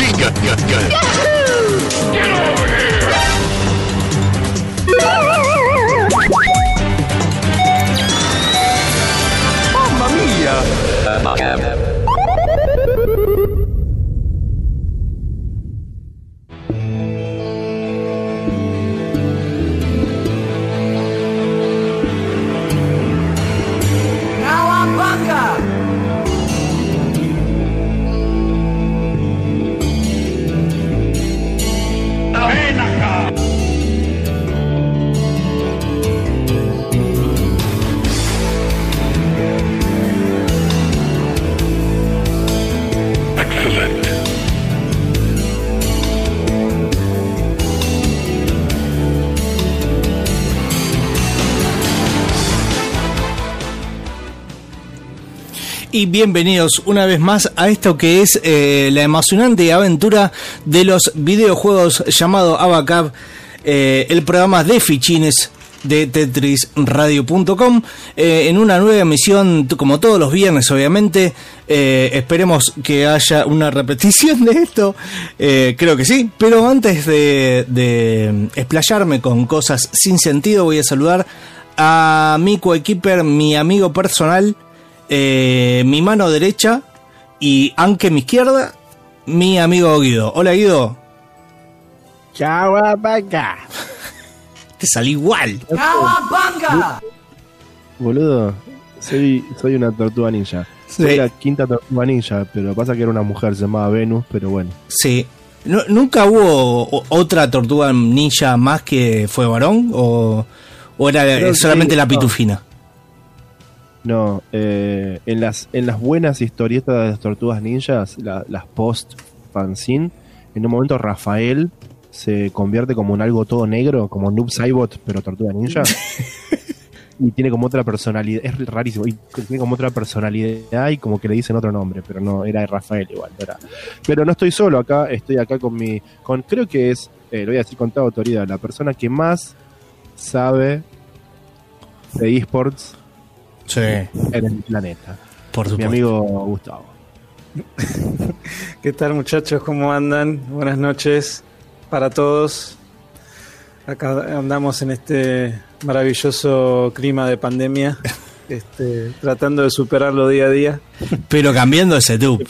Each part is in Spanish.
machine gun, gun, gun. Y bienvenidos una vez más a esto que es eh, la emocionante aventura de los videojuegos llamado Abacab, eh, el programa de fichines de tetrisradio.com eh, en una nueva emisión como todos los viernes obviamente. Esperemos que haya una repetición de esto creo que sí pero antes de, de explayarme con cosas sin sentido voy a saludar a mi coequiper mi amigo personal eh, mi mano derecha y aunque mi izquierda, mi amigo Guido. Hola Guido, Chau, vaca. te salí igual. Boludo, soy, soy una tortuga ninja. Soy la quinta tortuga ninja, pero pasa que era una mujer, se llamaba Venus, pero bueno. Sí. No- ¿Nunca hubo otra tortuga ninja más que fue varón? ¿O, o era Creo que solamente la pitufina? No, eh, en, las, en las buenas historietas de las tortugas ninjas, la- las post fanzine, en un momento Rafael se convierte como en algo todo negro, como Noob Saibot, pero tortuga ninja. y tiene como otra personalidad, es rarísimo, y tiene como otra personalidad y como que le dicen otro nombre, pero no, era Rafael igual, no era. Pero no estoy solo acá, estoy acá con mi, con, creo que es, eh, lo voy a decir con toda autoridad, la persona que más sabe de esports Sí, en el planeta. por Mi supuesto. amigo Gustavo. ¿Qué tal muchachos? ¿Cómo andan? Buenas noches para todos. Acá andamos en este maravilloso clima de pandemia, este, tratando de superarlo día a día. Pero cambiando ese tube.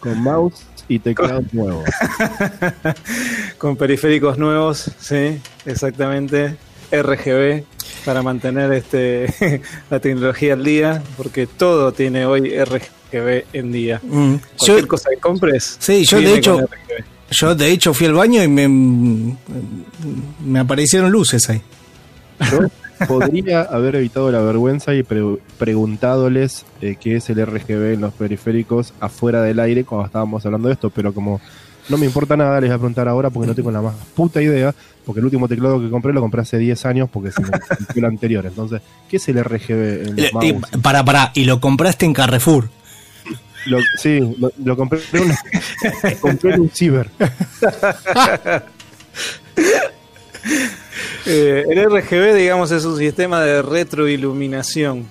Con mouse y teclado nuevo. Con periféricos nuevos, sí, exactamente. RGB para mantener este la tecnología al día, porque todo tiene hoy RGB en día. Mm. Cualquier Yo, cosa que compres. Sí, yo de hecho- yo de hecho fui al baño y me, me aparecieron luces ahí. Yo podría haber evitado la vergüenza y pre- preguntándoles eh, qué es el RGB en los periféricos afuera del aire cuando estábamos hablando de esto, pero como no me importa nada, les voy a preguntar ahora porque no tengo la más puta idea, porque el último teclado que compré lo compré hace 10 años porque se me el anterior. Entonces, ¿qué es el RGB en los Eh, para, para, y lo compraste en Carrefour. Lo- sí, lo, lo compré, en una- compré en un ciber. Eh, el RGB, digamos, es un sistema de retroiluminación.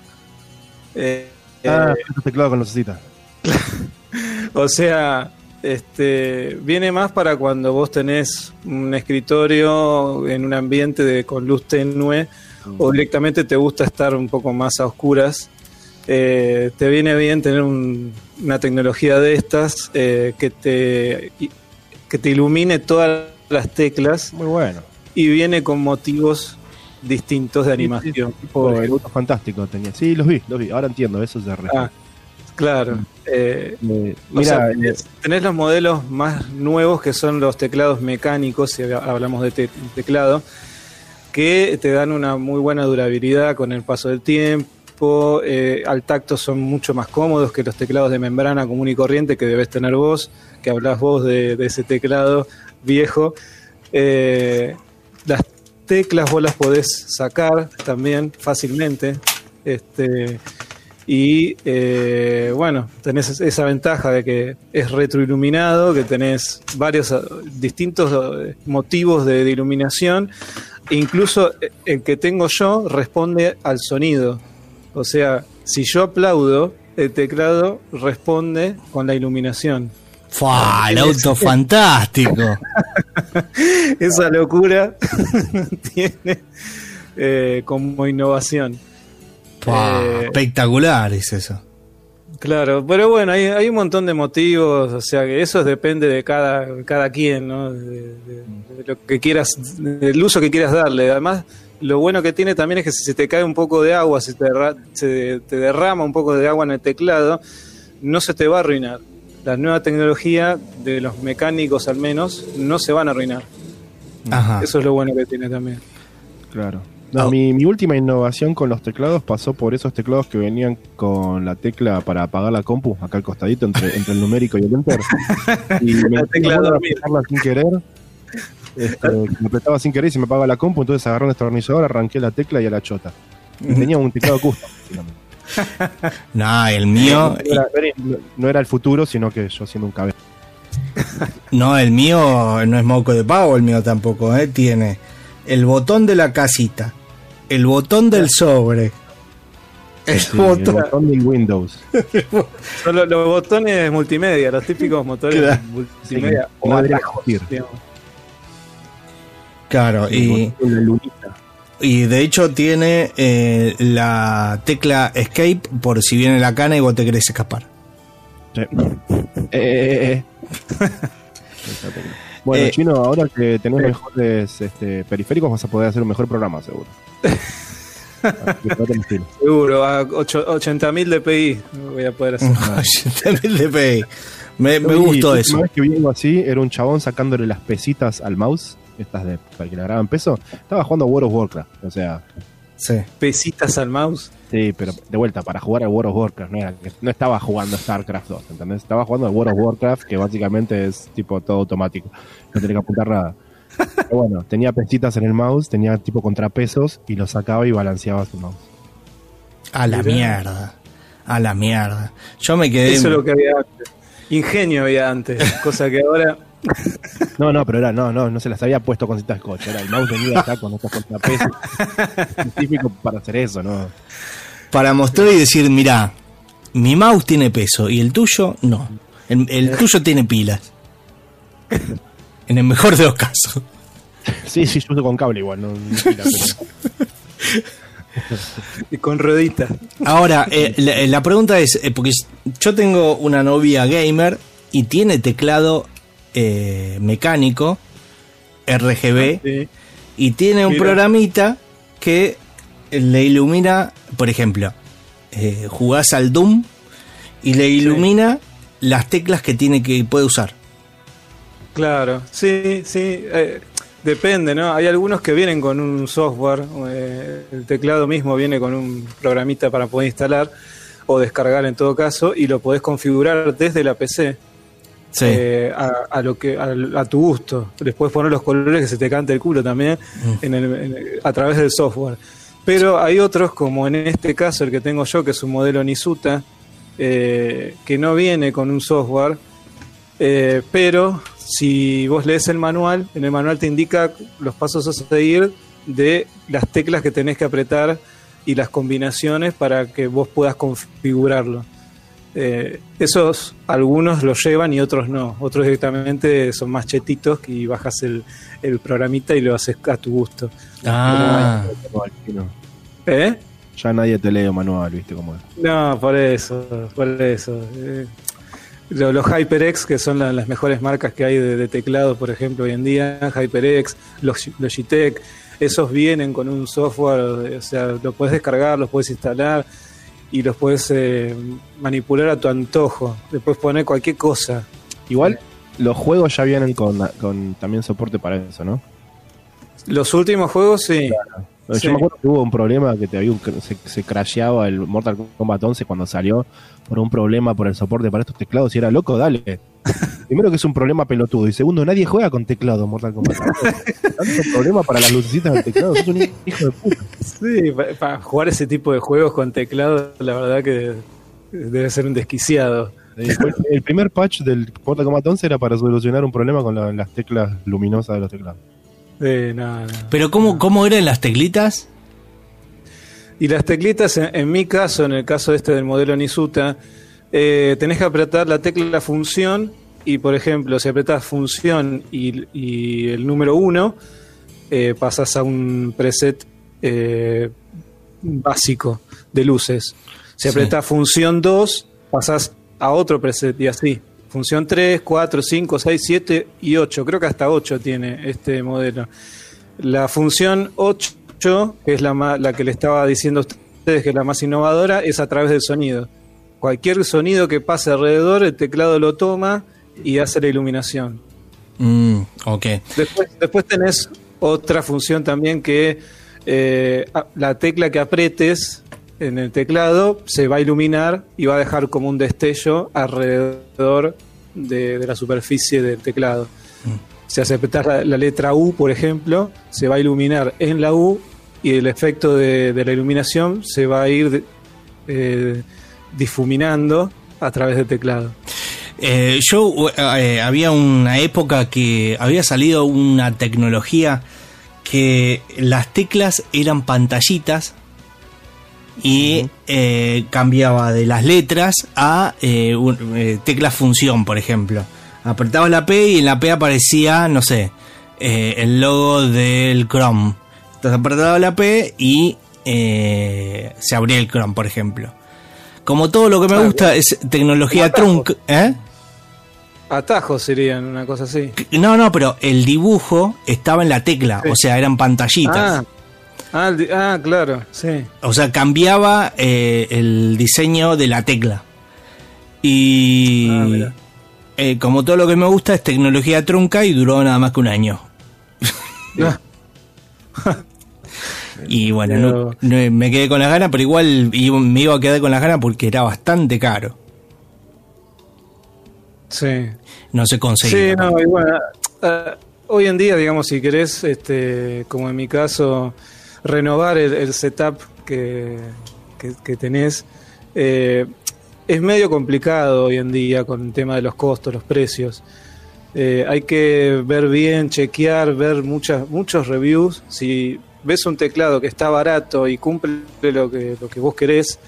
Eh, Ah, eh, este teclado con lucecita. o sea, este viene más para cuando vos tenés un escritorio en un ambiente de, con luz tenue o directamente te gusta estar un poco más a oscuras. Eh, te viene bien tener un- una tecnología de estas eh, que, te, que te ilumine todas las teclas Muy bueno. y viene con motivos distintos de animación. Fantástico tenía. Sí, los vi, los vi. Ahora entiendo, eso es de. Ah, claro. Eh, Eh, o sea, mira, eh, tenés, los modelos más nuevos que son los teclados mecánicos, si hablamos de te- teclado, que te dan una muy buena durabilidad con el paso del tiempo. eh, al tacto son mucho más cómodos que los teclados de membrana común y corriente que debes tener vos, que hablas vos de, de ese teclado viejo. Eh, las teclas vos las podés sacar también fácilmente. Este, y eh, bueno, tenés es- esa ventaja de que es retroiluminado, que tenés varios eh, distintos eh, motivos de, de iluminación. Incluso eh, el que tengo yo responde al sonido. O sea, si yo aplaudo, el teclado responde con la iluminación. Fua, el auto fantástico. Esa locura tiene eh, como innovación. Fua, Eh, espectacular es eso. Claro, pero bueno, hay, hay un montón de motivos, o sea que eso depende de cada, cada quien, ¿no? De, de- de lo que quieras, del uso que quieras darle. Además, lo bueno que tiene también es que si se te cae un poco de agua, si te, se te derrama un poco de agua en el teclado, no se te va a arruinar. La nueva tecnología de los mecánicos al menos no se van a arruinar. Ajá. Eso es lo bueno que tiene también. Claro. No, mi, mi última innovación con los teclados pasó por esos teclados que venían con la tecla para apagar la compu, acá al costadito, entre, entre el numérico y el enter. Y me La tecla apretarla sin querer. Este, me apretaba sin querer y se me apaga la compu, entonces agarré un destornillador, arranqué la tecla y a la chota. Y tenía un teclado custom. básicamente. No, el mío, No era, no- no era el futuro, sino que yo siendo un cabeza. no, el mío no es moco de pavo, el mío tampoco, ¿eh? Tiene el botón de la casita, el botón del sobre, el Sí, el botón. del Windows. Son los, los botones multimedia, los típicos motores Claro. multimedia. Sí, o atajos. Claro, y, y de hecho tiene eh, la tecla escape por si viene la cana y vos te querés escapar. Sí. Eh, eh, eh, eh. Bueno, Eh, Chino, ahora que tenés mejores este, periféricos vas a poder hacer un mejor programa, seguro. Seguro, a 80.000 dpi voy a poder hacer. 80.000 dpi. Me, me gustó la eso. última vez que vi algo así, era un chabón sacándole las pesitas al mouse, estas de para que le graban peso. Estaba jugando a World of Warcraft, o sea, Sí. Pesitas al mouse. sí, pero de vuelta, para jugar a World of Warcraft, no, era, que- no estaba jugando a StarCraft 2, ¿entendés? Estaba jugando a World of Warcraft, que básicamente es tipo todo automático, no tenía que apuntar nada. Pero bueno, tenía pesitas en el mouse, tenía tipo contrapesos y lo sacaba y balanceaba su mouse. A la mierda. A la mierda. Yo me quedé. Eso es lo que había antes. Ingenio había antes, cosa que ahora. No, no, pero era, no, no, no se las había puesto con cintas scotch, era el mouse venía acá con estos contrapesos específico para hacer eso, ¿no? Para mostrar y decir, mira, mi mouse tiene peso y el tuyo no. El, el tuyo tiene pilas. En el mejor de los casos. Sí, sí, yo uso con cable igual, no, no pila, pero- Y con rueditas. Ahora, eh, la, la pregunta es, eh, porque yo tengo una novia gamer y tiene teclado eh, mecánico, RGB, Sí. y tiene un programita que le ilumina, por ejemplo, eh, jugás al Doom y le ilumina las teclas que tiene que puede usar. Claro, sí, sí. eh, depende, ¿no? Hay algunos que vienen con un software. eh, el teclado mismo viene con un programita para poder instalar o descargar en todo caso y lo podés configurar desde la PC. Sí. eh, a, a lo que a, a tu gusto. Les puedes poner los colores que se te cante el culo también en el- en el- a través del software. Pero hay otros, como en este caso el que tengo yo, que es un modelo Nisuta, eh, que no viene con un software, eh, pero si vos lees el manual, en el manual te indica los pasos a seguir de las teclas que tenés que apretar y las combinaciones para que vos puedas configurarlo. Eh, esos algunos lo llevan y otros no. Otros directamente son más chetitos y bajas el, el programita y lo haces a tu gusto. ah. ¿Eh? Ya nadie te lee manual, viste cómo es. No, por eso, por eso. Eh, lo- los HyperX, que son la- las mejores marcas que hay de, de teclado, por ejemplo, hoy en día, HyperX, Log- Logitech, esos vienen con un software, o sea, lo puedes descargar, los puedes instalar y los puedes eh, manipular a tu antojo. Le puedes poner cualquier cosa. Igual, los juegos ya vienen con, con también soporte para eso, ¿no? Los últimos juegos, sí. Yo Sí. me acuerdo que hubo un problema que te había un- se, se crasheaba el Mortal Kombat 11 cuando salió por un problema por el soporte para estos teclados y era loco, dale. Primero que es un problema pelotudo y segundo, nadie juega con teclado Mortal Kombat. Tanto problema para las lucecitas del teclado, sos un hijo de puta. Sí, para jugar ese tipo de juegos con teclado, la verdad que debe ser un desquiciado. El primer patch del Mortal Kombat 11 era para solucionar un problema con la- las teclas luminosas de los teclados. Eh, no, no. pero ¿cómo, ¿cómo eran las teclitas? Y las teclitas, en, en mi caso, en el caso este del modelo Nisuta, eh, tenés que apretar la tecla función y por ejemplo, si apretás función y, y el número 1, eh, pasas a un preset eh, básico de luces. Si Sí. apretás función 2, pasas a otro preset y así. Función 3, 4, 5, 6, 7 y 8. Creo que hasta 8 tiene este modelo. La función 8, que es la, ma- la que le estaba diciendo a ustedes que es la más innovadora, es a través del sonido. Cualquier sonido que pase alrededor, el teclado lo toma y hace la iluminación. Mm, ok. Después, después tenés otra función también que eh, la tecla que apretes en el teclado se va a iluminar y va a dejar como un destello alrededor de, de la superficie del teclado. Si hace apretar la, la letra U, por ejemplo, se va a iluminar en la U y el efecto de, de la iluminación se va a ir eh, difuminando a través del teclado. Eh, yo eh, había una época que había salido una tecnología que las teclas eran pantallitas y eh, cambiaba de las letras a eh, un- eh, teclas función, por ejemplo. Apretabas la P y en la P aparecía, no sé, eh, el logo del Chrome. Entonces apretaba la P y eh, se abría el Chrome, por ejemplo. Como todo lo que me Claro. gusta es tecnología trunk, ¿eh? Atajos serían una cosa así. No, no, pero el dibujo estaba en la tecla, Sí. o sea, eran pantallitas. Ah, ah, ah, claro, sí. O sea, cambiaba eh, el diseño de la tecla. Y Ah, eh, como todo lo que me gusta es tecnología trunca y duró nada más que un año. Ah, Y bueno, no- no- me quedé con las ganas, pero igual iba- me iba a quedar con las ganas porque era bastante caro. sí. No se Sí, conseguía. no, y bueno, ah, hoy en día, digamos, si querés, este, como en mi caso, renovar el, setup que, que, que tenés, eh, es medio complicado hoy en día con el tema de los costos, los precios. Eh, hay que ver bien, chequear, ver muchas, muchos reviews. Si ves un teclado que está barato y cumple lo que, lo que vos querés,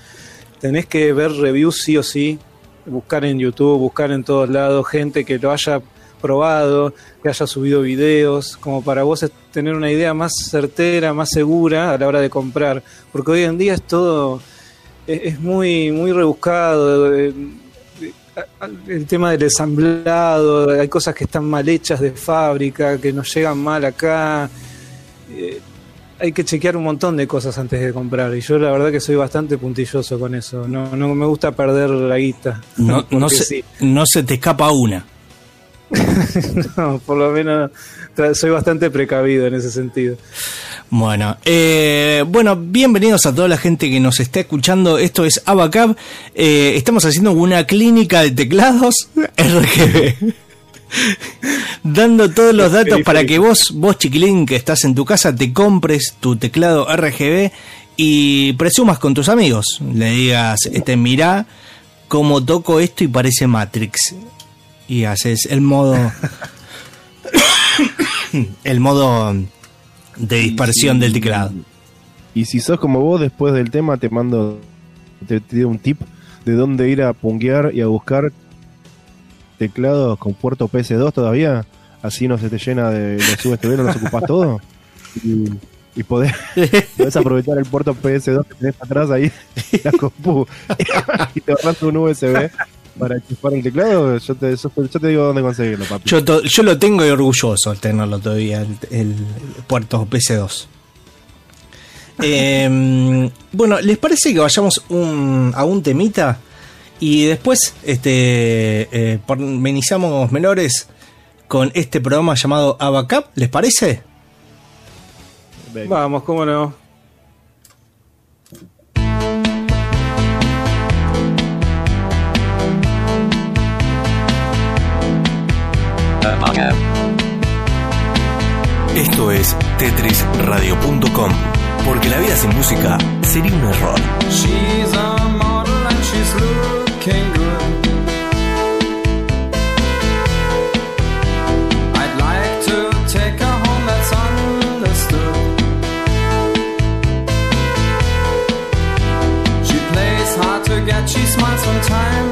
tenés que ver reviews sí o sí, buscar en YouTube, buscar en todos lados gente que lo haya probado, que haya subido videos, como para vos es- tener una idea más certera, más segura a la hora de comprar. Porque hoy en día es todo, es, es muy, muy rebuscado. eh, eh, El tema del ensamblado, hay cosas que están mal hechas de fábrica, que nos llegan mal acá. Eh, hay que chequear un montón de cosas antes de comprar. Y yo la verdad que soy bastante puntilloso con eso. No, no me gusta perder la guita. No, no, se, sí. no se te escapa una. No, por lo menos soy bastante precavido en ese sentido. Bueno, eh, bueno, bienvenidos a toda la gente que nos está escuchando. Esto es Abacab. Eh, estamos haciendo una clínica de teclados RGB. Dando todos los datos para que vos, vos chiquilín que estás en tu casa, te compres tu teclado RGB y presumas con tus amigos. Le digas, este, mirá cómo toco esto y parece Matrix. Y haces el modo... el modo de dispersión si- del teclado. Y si sos como vos, después del tema te mando, te, te doy un tip de dónde ir a punguear y a buscar teclados con puerto PS2 todavía. Así no se te llena de los USB, no los ocupás todo. Y, y podés, podés aprovechar el puerto PS2 que tenés atrás ahí la compu y te ahorras un USB para enchufar el teclado. Yo te, yo, yo te digo dónde conseguirlo, papi. Yo, to- yo lo tengo y orgulloso de tenerlo todavía, el, el puerto PC2. Eh, bueno, ¿les parece que vayamos un- a un temita? Y después este, eh, pormenizamos menores con este programa llamado Abacap, ¿les parece? Venga. Vamos, cómo no. Esto es tetrisradio.com, porque la vida sin música sería un error. She's a model and she's looking good. I'd like to take her home, that's understood. She plays hard to get, she smiles from time.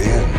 in.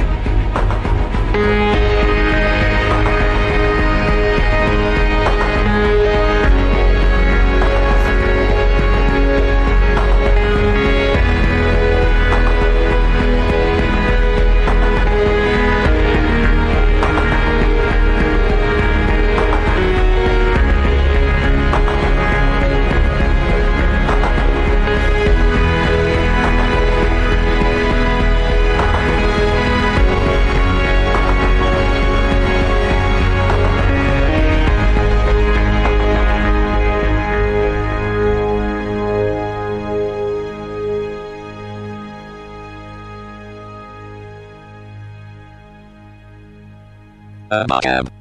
Abacab.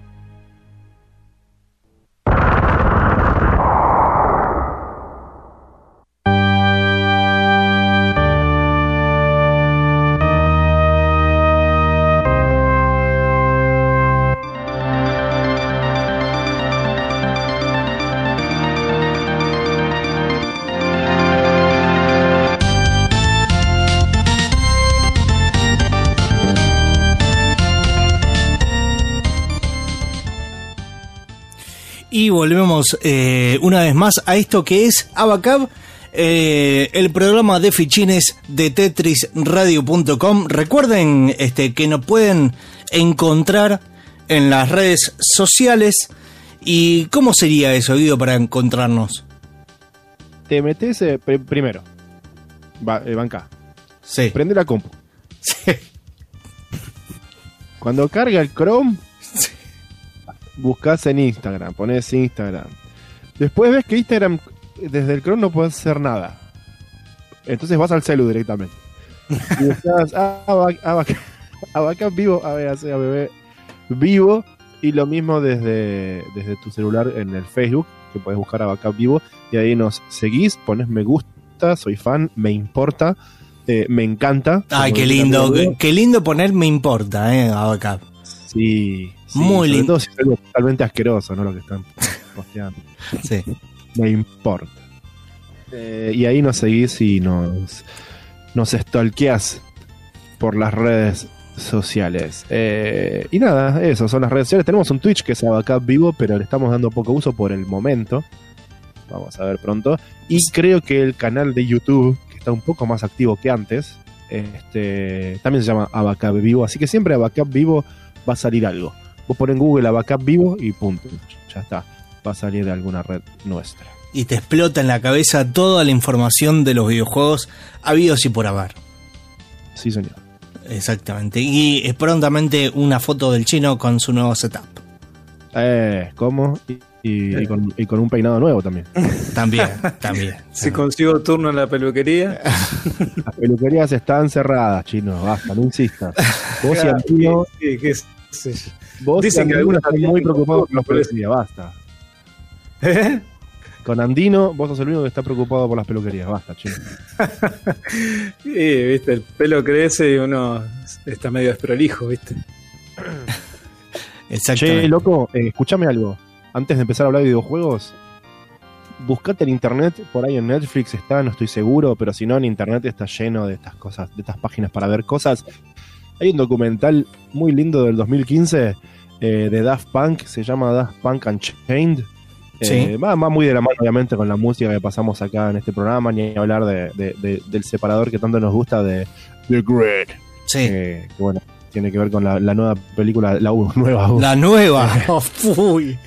Eh, una vez más a esto que es Abacab, eh, el programa de fichines de tetrisradio.com. Recuerden este, que nos pueden encontrar en las redes sociales. ¿Y cómo sería eso, Guido, para encontrarnos? Te metes eh, pr- primero. Eh, banca. Sí. Prende la compu. Cuando carga el Chrome, buscas en Instagram, pones Instagram. Después ves que Instagram, desde el Chrome no puedes hacer nada. Entonces vas al celu directamente. Y buscas Abac- Abac- Abacab vivo, a ver, a bebé vivo. Y lo mismo desde, desde tu celular en el Facebook, que puedes buscar Abacab vivo. Y ahí nos seguís, pones me gusta, soy fan, me importa, eh, me encanta. Ay, qué lindo, qué lindo poner me importa, eh, Abacab. Sí, sí, Muy lindo. todo si es algo totalmente asqueroso, ¿no? Lo que están posteando. Sí. Me importa. Eh, y ahí nos seguís y nos, nos stalkeás por las redes sociales. Eh, y nada, eso son las redes sociales. Tenemos un Twitch que es Abacab Vivo, pero le estamos dando poco uso por el momento. Vamos a ver pronto. Y creo que el canal de YouTube, que está un poco más activo que antes, este, también se llama Abacab Vivo. Así que siempre Abacab Vivo va a salir algo. Vos ponen en Google Abacab Vivo y punto. Ya está. Va a salir de alguna red nuestra. Y te explota en la cabeza toda la información de los videojuegos habidos y por haber. Sí, señor. Exactamente. Y prontamente una foto del chino con su nuevo setup. Eh, ¿cómo? Y, y- y con, y con un peinado nuevo también. También, también. Si consigo turno en la peluquería, Las peluquerías están cerradas, chino. Basta, no insistas. Vos y Antino, sí, sé yo. Vos Dicen que algunos están muy preocupados por las peluquerías. Basta. ¿Eh? Con Andino, vos sos el único que está preocupado por las peluquerías. Basta, chino. Sí, viste, el pelo crece y uno está medio desprolijo, viste. Exactamente. Che, loco, eh, escúchame algo. Antes de empezar a hablar de videojuegos, buscate en internet, por ahí en Netflix está, no estoy seguro, pero si no, en internet está lleno de estas cosas, de estas páginas para ver cosas. Hay un documental muy lindo del 2015 eh, de Daft Punk, se llama Daft Punk Unchained. Eh, Sí. va, va muy de la mano, obviamente, con la música que pasamos acá en este programa, ni hablar de- de- de- del separador que tanto nos gusta de The Grid. Sí. eh, que bueno, tiene que ver con la, la nueva película, la u- nueva. u- La nueva. Uy.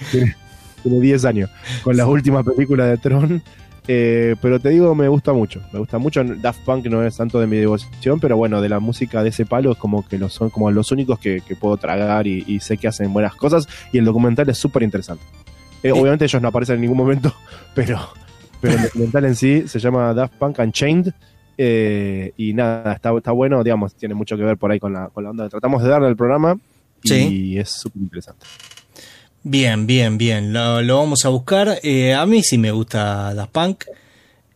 tiene 10 años, con la última película de Tron. Eh, pero te digo, me gusta mucho. Me gusta mucho. Daft Punk no es tanto de mi devoción, pero bueno, de la música de ese palo es como que los son como los únicos que, que puedo tragar y, y sé que hacen buenas cosas. Y el documental es súper interesante. Eh, Obviamente ellos no aparecen en ningún momento, pero, pero el documental en sí se llama Daft Punk Unchained. eh, y nada, está, está bueno, digamos, tiene mucho que ver por ahí con la, con la onda que tratamos de darle al programa. Y Sí. es súper interesante. Bien, bien, bien. Lo, lo vamos a buscar. Eh, a mí sí me gusta Daft Punk.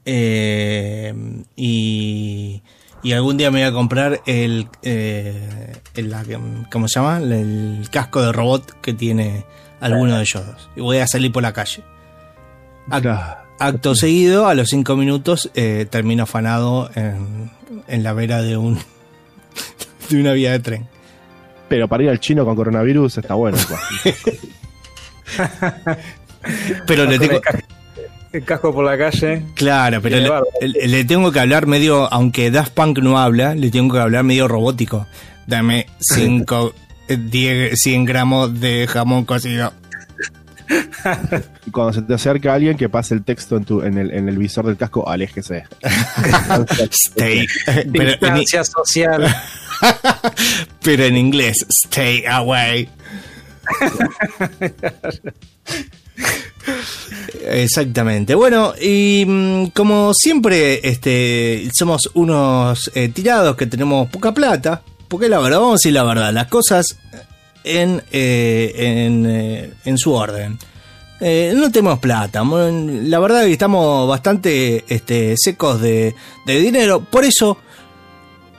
Eh, y, y algún día me voy a comprar el, eh, el- ¿cómo se llama? El casco de robot que tiene alguno de ellos dos. Y voy a salir por la calle. Acto seguido, a los cinco minutos, eh, termino afanado en, en la vera de un de una vía de tren. Pero para ir al chino con coronavirus está bueno. pues. Pero le tengo, el, ca- el casco por la calle. Claro, pero le, tengo que hablar medio, aunque Daft Punk no habla, le tengo que hablar medio robótico. Dame 5, 10, 100 gramos de jamón cocido. Y cuando se te acerca alguien que pase el texto en, tu, en, el, en el visor del casco, aléjese. Stay. Pero en, Distancia social. pero en inglés, stay away. Exactamente. Bueno, y mm, como siempre, este, somos unos eh, tirados que tenemos poca plata, porque la verdad, vamos a decir la verdad, las cosas en, eh, en, eh, en su orden. No tenemos plata, la verdad estamos bastante este, secos de, de dinero, por eso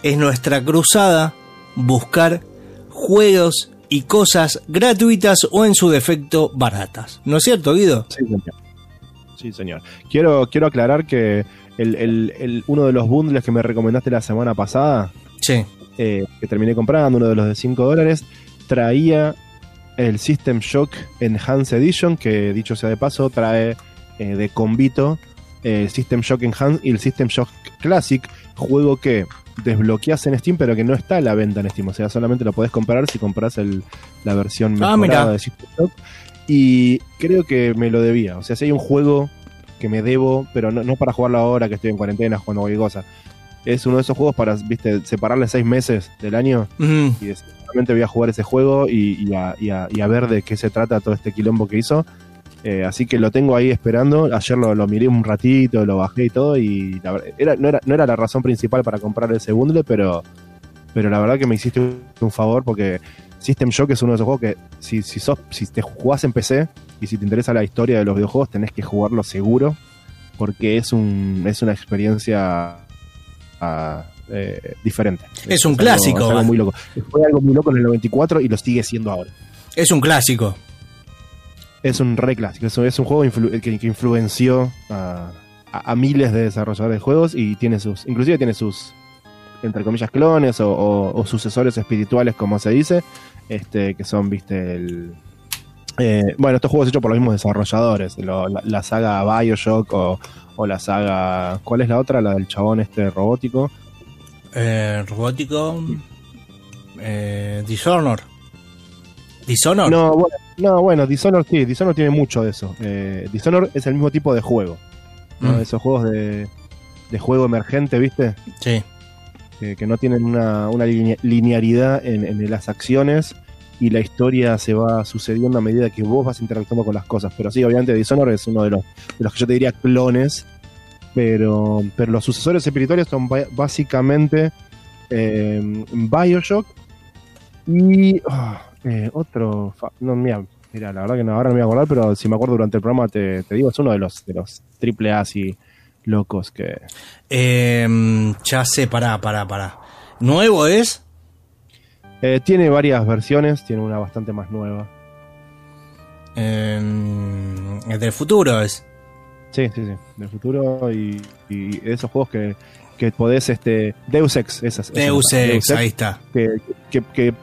es nuestra cruzada buscar juegos y cosas gratuitas o en su defecto baratas. ¿No es cierto, Guido? Sí, señor. Sí, señor. Quiero, quiero aclarar que el, el- el- uno de los bundles que me recomendaste la semana pasada, Sí. eh, que terminé comprando, uno de los de 5 dólares, traía el System Shock Enhanced Edition, que dicho sea de paso, trae eh, de combito el System Shock Enhanced y el System Shock Classic, juego que desbloqueas en Steam, pero que no está a la venta en Steam. O sea, solamente lo podés comprar si compras el, la versión Ah, mejorada de System Shock. Y creo que me lo debía. O sea, si hay un juego que me debo, pero no, no para jugarlo ahora que estoy en cuarentena jugando cualquier cosa. Es uno de esos juegos para, viste, separarle seis meses del año y decir, realmente voy a jugar ese juego y, y a, y a- y a ver de qué se trata todo este quilombo que hizo. Eh, así que lo tengo ahí esperando. Ayer lo, lo miré un ratito, lo bajé y todo. Y la era, no, era, no era la razón principal para comprar ese bundle, pero, pero la verdad que me hiciste un favor porque System Shock es uno de esos juegos que si, si, sos, si te jugás en PC y si te interesa la historia de los videojuegos, tenés que jugarlo seguro porque es, un, es una experiencia ah, eh, diferente. Es un clásico, es algo muy loco. Fue algo muy loco en el 94 y lo sigue siendo ahora. es un clásico. Es un re clásico. Es, es un juego influ- que, que influenció a, miles de desarrolladores de juegos y tiene sus, inclusive tiene sus, entre comillas, clones o, o- sucesores espirituales, como se dice, este, que son, viste, el... eh, bueno, estos juegos hechos por los mismos desarrolladores, la saga Bioshock o, o la saga... ¿Cuál es la otra? La del chabón este robótico. Eh, robótico. Eh, Dishonor. Dishonor. No, bueno, no, bueno, Dishonored sí, Dishonored tiene mucho de eso. Eh, Dishonored es el mismo tipo de juego. ¿no? Mm. Esos juegos de, de juego emergente, ¿viste? Sí. Que, que no tienen una, una linea- linearidad en, en las acciones y la historia se va sucediendo a medida que vos vas interactuando con las cosas. Pero sí, obviamente Dishonored es uno de los, de los que yo te diría clones, pero, pero los sucesores espirituales son básicamente eh, Bioshock y ah, eh, otro... fa- No, mira, mira, la verdad que no, ahora no me voy a acordar, pero si me acuerdo durante el programa te, te digo, es uno de los, de los triple A así locos que... Eh, ya sé, pará, pará, pará. ¿Nuevo es? Eh, tiene varias versiones, tiene una bastante más nueva. Eh, el del futuro es. Sí, sí, sí, del futuro y, y esos juegos que, que podés, este, Deus Ex, esas. esas Deus Ex, ahí está. que, que- que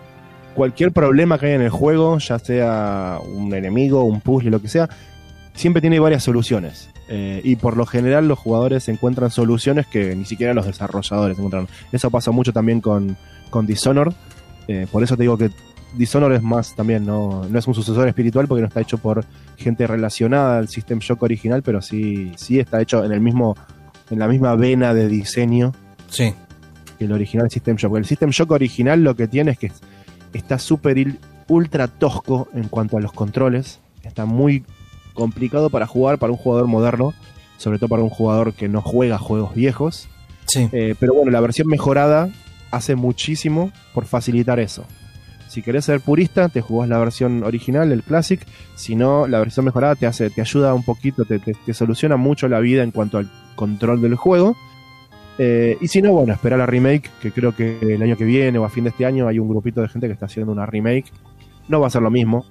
cualquier problema que haya en el juego, ya sea un enemigo, un puzzle, lo que sea, siempre tiene varias soluciones. Eh, y por lo general los jugadores encuentran soluciones que ni siquiera los desarrolladores encuentran. Eso pasa mucho también con, con Dishonored. Eh, por eso te digo que Dishonored es más también, no, no es un sucesor espiritual porque no está hecho por gente relacionada al System Shock original, pero sí, sí está hecho en el mismo, en la misma vena de diseño Sí. que el original System Shock. El System Shock original lo que tiene es que está súper ultra tosco en cuanto a los controles. Está muy complicado para jugar para un jugador moderno, sobre todo para un jugador que no juega juegos viejos. Sí. Eh, pero bueno, la versión mejorada hace muchísimo por facilitar eso. Si querés ser purista, te jugás la versión original, el Classic. Si no, la versión mejorada te hace, te ayuda un poquito, te, te- te soluciona mucho la vida en cuanto al control del juego. Eh, y si no, bueno, espera la remake, que creo que el año que viene o a fin de este año hay un grupito de gente que está haciendo una remake. No va a ser lo mismo,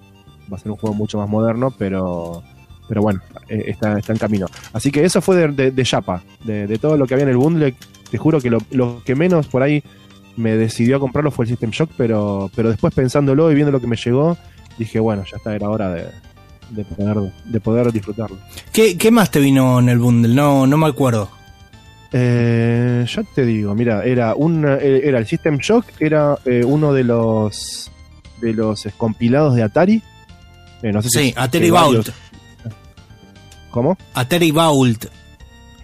va a ser un juego mucho más moderno, pero, pero bueno, eh, está, está en camino. Así que eso fue de, de, de Yapa, de, de todo lo que había en el bundle. Te juro que lo, lo que menos por ahí me decidió a comprarlo fue el System Shock, pero, pero después pensándolo y viendo lo que me llegó, dije, bueno, ya está, era hora de, de poder, de poder disfrutarlo. ¿Qué, qué más te vino en el bundle? No, no me acuerdo. Eh, ya te digo, mira, era un eh, era el System Shock, era eh, uno de los de los compilados de Atari. Eh, no sé si Sí, es- Atari Vault. ¿Cómo? Atari Vault.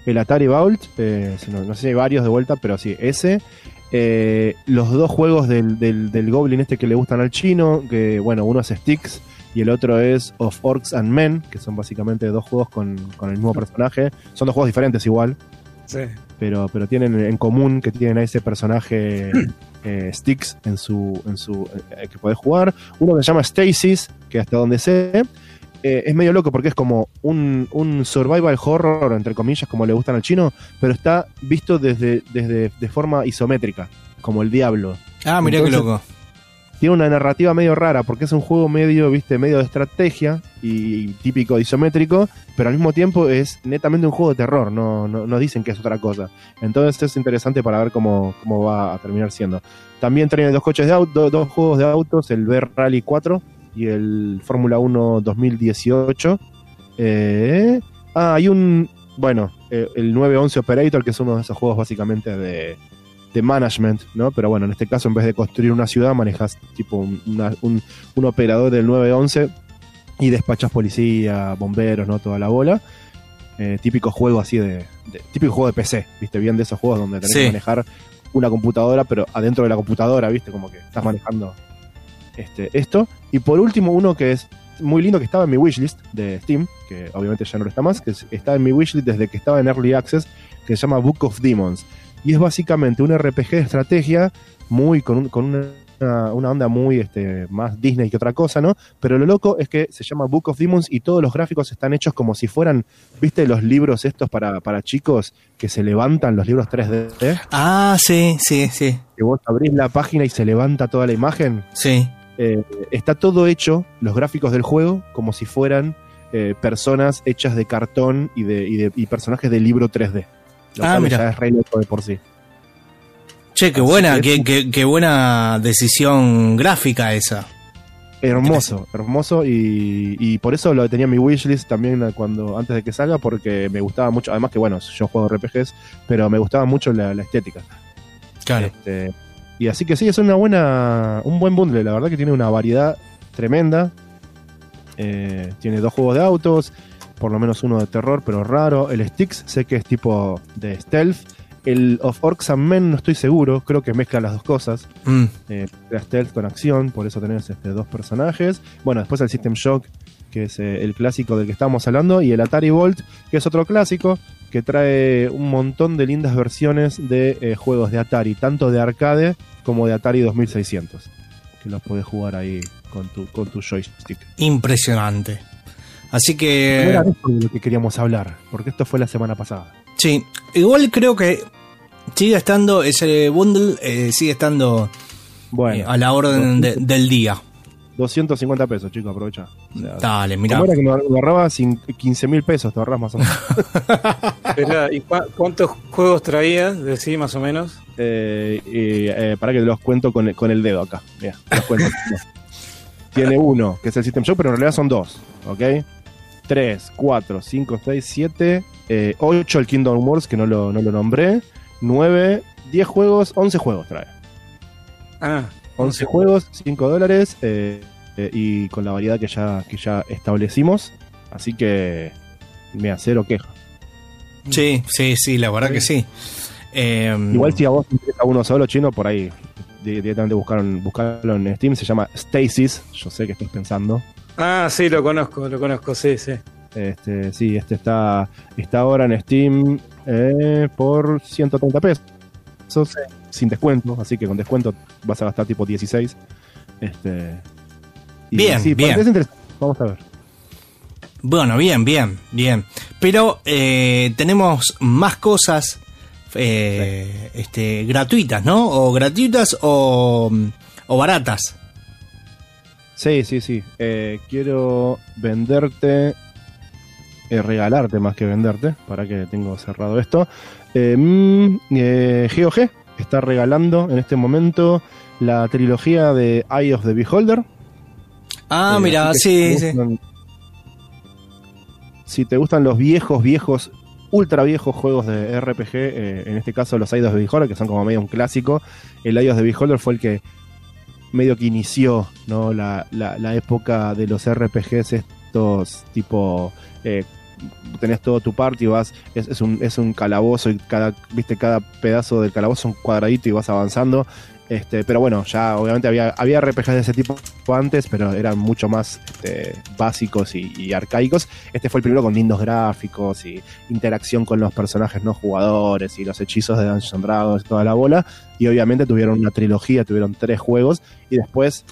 El Atari Vault, eh, si no, no sé si hay varios de vuelta, pero sí, ese. Los dos juegos del, del, del Goblin este que le gustan al chino, que bueno, uno es Sticks y el otro es Of Orcs and Men, que son básicamente dos juegos con, con el mismo personaje. Son dos juegos diferentes igual, Sí. pero, pero tienen en común que tienen a ese personaje eh, Sticks en su, en su eh, que podés jugar. Uno que se llama Stasis, que hasta donde sé, eh, es medio loco porque es como un, un survival horror, entre comillas, como le gustan al chino, pero está visto desde, desde de forma isométrica, como el diablo. Ah, mirá Entonces- qué loco. Tiene una narrativa medio rara porque es un juego medio, viste, medio de estrategia y típico isométrico, pero al mismo tiempo es netamente un juego de terror, no, no, no dicen que es otra cosa. Entonces es interesante para ver cómo, cómo va a terminar siendo. También traen dos coches de auto, dos juegos de autos, el B Rally 4 y el Fórmula 1 2018. Eh, ah, hay un, bueno, eh, el 911 Operator, que es uno de esos juegos básicamente de, de management, ¿no? Pero bueno, en este caso, en vez de construir una ciudad, manejas tipo un, una- un- un operador del 911 y despachas policía, bomberos, ¿no? Toda la bola. Eh, típico juego así de, de- Típico juego de PC, ¿viste? Bien de esos juegos donde tenés Sí. que manejar una computadora, pero adentro de la computadora, ¿viste? Como que estás manejando este, esto. Y por último, uno que es muy lindo, que estaba en mi wishlist de Steam, que obviamente ya no lo está más, que es- está en mi wishlist desde que estaba en Early Access, que se llama Book of Demons. Y es básicamente un RPG de estrategia muy con, un- con una, una onda muy este, más Disney que otra cosa, ¿no? Pero lo loco es que se llama Book of Demons y todos los gráficos están hechos como si fueran, ¿viste los libros estos para, para chicos que se levantan, los libros 3D? Ah, sí, sí, sí. Que vos abrís la página y se levanta toda la imagen. Sí. Eh, está todo hecho, los gráficos del juego, como si fueran eh, personas hechas de cartón y, de, y, de- y personajes de libro 3D. Lo Ah, cual mira. ya es re loco de por sí. Che, qué Así buena, que- qué, qué- qué buena decisión gráfica esa. Hermoso, hermoso y, y por eso lo tenía en mi wishlist también cuando antes de que salga porque me gustaba mucho, además que bueno, yo juego RPGs, pero me gustaba mucho la, la estética. Claro. Este, y así que sí, es una buena, un buen bundle, la verdad que tiene una variedad tremenda. Eh, tiene dos juegos de autos, por lo menos uno de terror, pero raro. El Sticks sé que es tipo de stealth. El of Orcs and Men no estoy seguro, creo que mezcla las dos cosas. Mm. Eh, la stealth con acción, por eso tenés este, dos personajes. Bueno, después el System Shock, que es eh, el clásico del que estábamos hablando, y el Atari Volt, que es otro clásico, que trae un montón de lindas versiones de eh, juegos de Atari, tanto de arcade como de Atari 2600, que los podés jugar ahí con tu, con tu joystick. Impresionante. Así No que. era de esto de lo que queríamos hablar, porque esto fue la semana pasada. Sí, igual creo que sigue estando, ese bundle eh, sigue estando Bueno, eh, a la orden de- del día. 250 pesos, chicos, aprovecha. O sea, Dale, mira. ¿Cómo era que me ahorrabas 15 mil pesos? Te ahorras más o menos. Esperá, ¿y cua- cuántos juegos traía? Decí más o menos. Eh, y, eh, para que los cuento con el, con el dedo acá. Mira, los cuento. Tiene uno, que es el System Shock, pero en realidad son dos. ¿Ok? 3, 4, 5, 6, 7, 8 el Kingdom Wars, que no lo, no lo nombré. 9, 10 juegos, 11 juegos trae. Ah, 11 juegos, 5 dólares eh, eh, y con la variedad que ya, que ya establecimos. Así que, mira, cero queja. Sí, sí, sí, la verdad que sí. Eh, Igual si a vos te interesa uno solo chino, por ahí di- directamente buscaron, buscarlo en Steam, se llama Stasis, yo sé que estás pensando. Ah, sí, lo conozco, lo conozco, sí, sí. Este, sí, este está, está ahora en Steam eh, por 130 pesos, sin descuento, así que con descuento vas a gastar tipo 16. Este, y Bien, sí, bien. parece interesante. Vamos a ver. Bueno, bien, bien, bien. Pero eh, tenemos más cosas eh, este, gratuitas, ¿no? O gratuitas o, o baratas. Sí, sí, sí. Eh, quiero venderte, eh, regalarte más que venderte, para que tengo cerrado esto. Eh, mm, eh, GOG está regalando en este momento la trilogía de Eye of the Beholder. Ah, mira, sí, que si te sí. gustan- Si te gustan los viejos, viejos, ultra viejos juegos de RPG, eh, en este caso los of the Beholder, que son como medio un clásico, el of the Beholder fue el que medio que inició ¿no? la, la- la época de los RPGs estos tipo eh, tenés todo tu party vas es, es un, es un calabozo y cada viste cada pedazo del calabozo es un cuadradito y vas avanzando este pero bueno ya obviamente había había RPGs de ese tipo antes pero eran mucho más este, básicos y, y arcaicos este fue el primero con lindos gráficos y interacción con los personajes no jugadores y los hechizos de Dungeons and Dragons y toda la bola y obviamente tuvieron una trilogía, tuvieron tres juegos y después,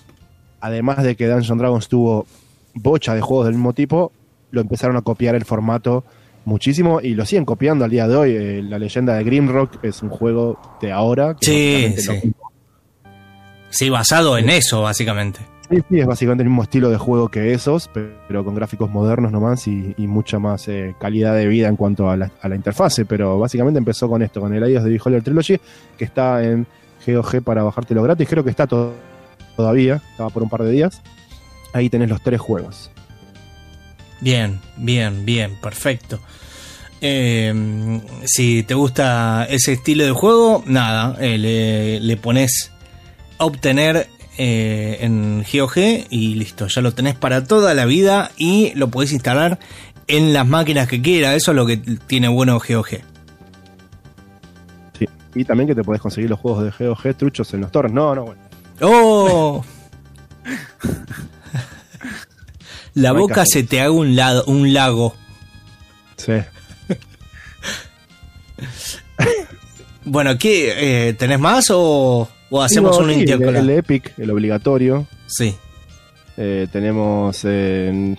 además de que Dungeons Dragons tuvo bocha de juegos del mismo tipo, lo empezaron a copiar el formato muchísimo y lo siguen copiando al día de hoy. Eh, la leyenda de Grimrock es un juego de ahora. que Sí, básicamente sí. Basado en eso, básicamente. sí, sí, es básicamente el mismo estilo de juego que esos, pero con gráficos modernos nomás y, y mucha más eh, calidad de vida en cuanto a la, a la interfase. Pero básicamente empezó con esto, con el of the Beholder Trilogy, que está en GOG para bajártelo gratis. Creo que está todavía, estaba por un par de días. Ahí tenés los tres juegos. Bien, bien, bien, perfecto. Eh, si te gusta ese estilo de juego, nada, eh, le, le pones obtener eh, en GOG y listo, ya lo tenés para toda la vida y lo podés instalar en las máquinas que quiera. Eso es lo que tiene bueno GOG. Sí. Y también que te podés conseguir los juegos de GOG truchos en los torres. No, no, bueno. ¡Oh! La No boca se te haga un, lado, un lago. Sí. Bueno, ¿qué? eh, ¿Tenés más o, o hacemos Digo, un sí, el, el Epic, el obligatorio. Sí. Eh, tenemos. eh,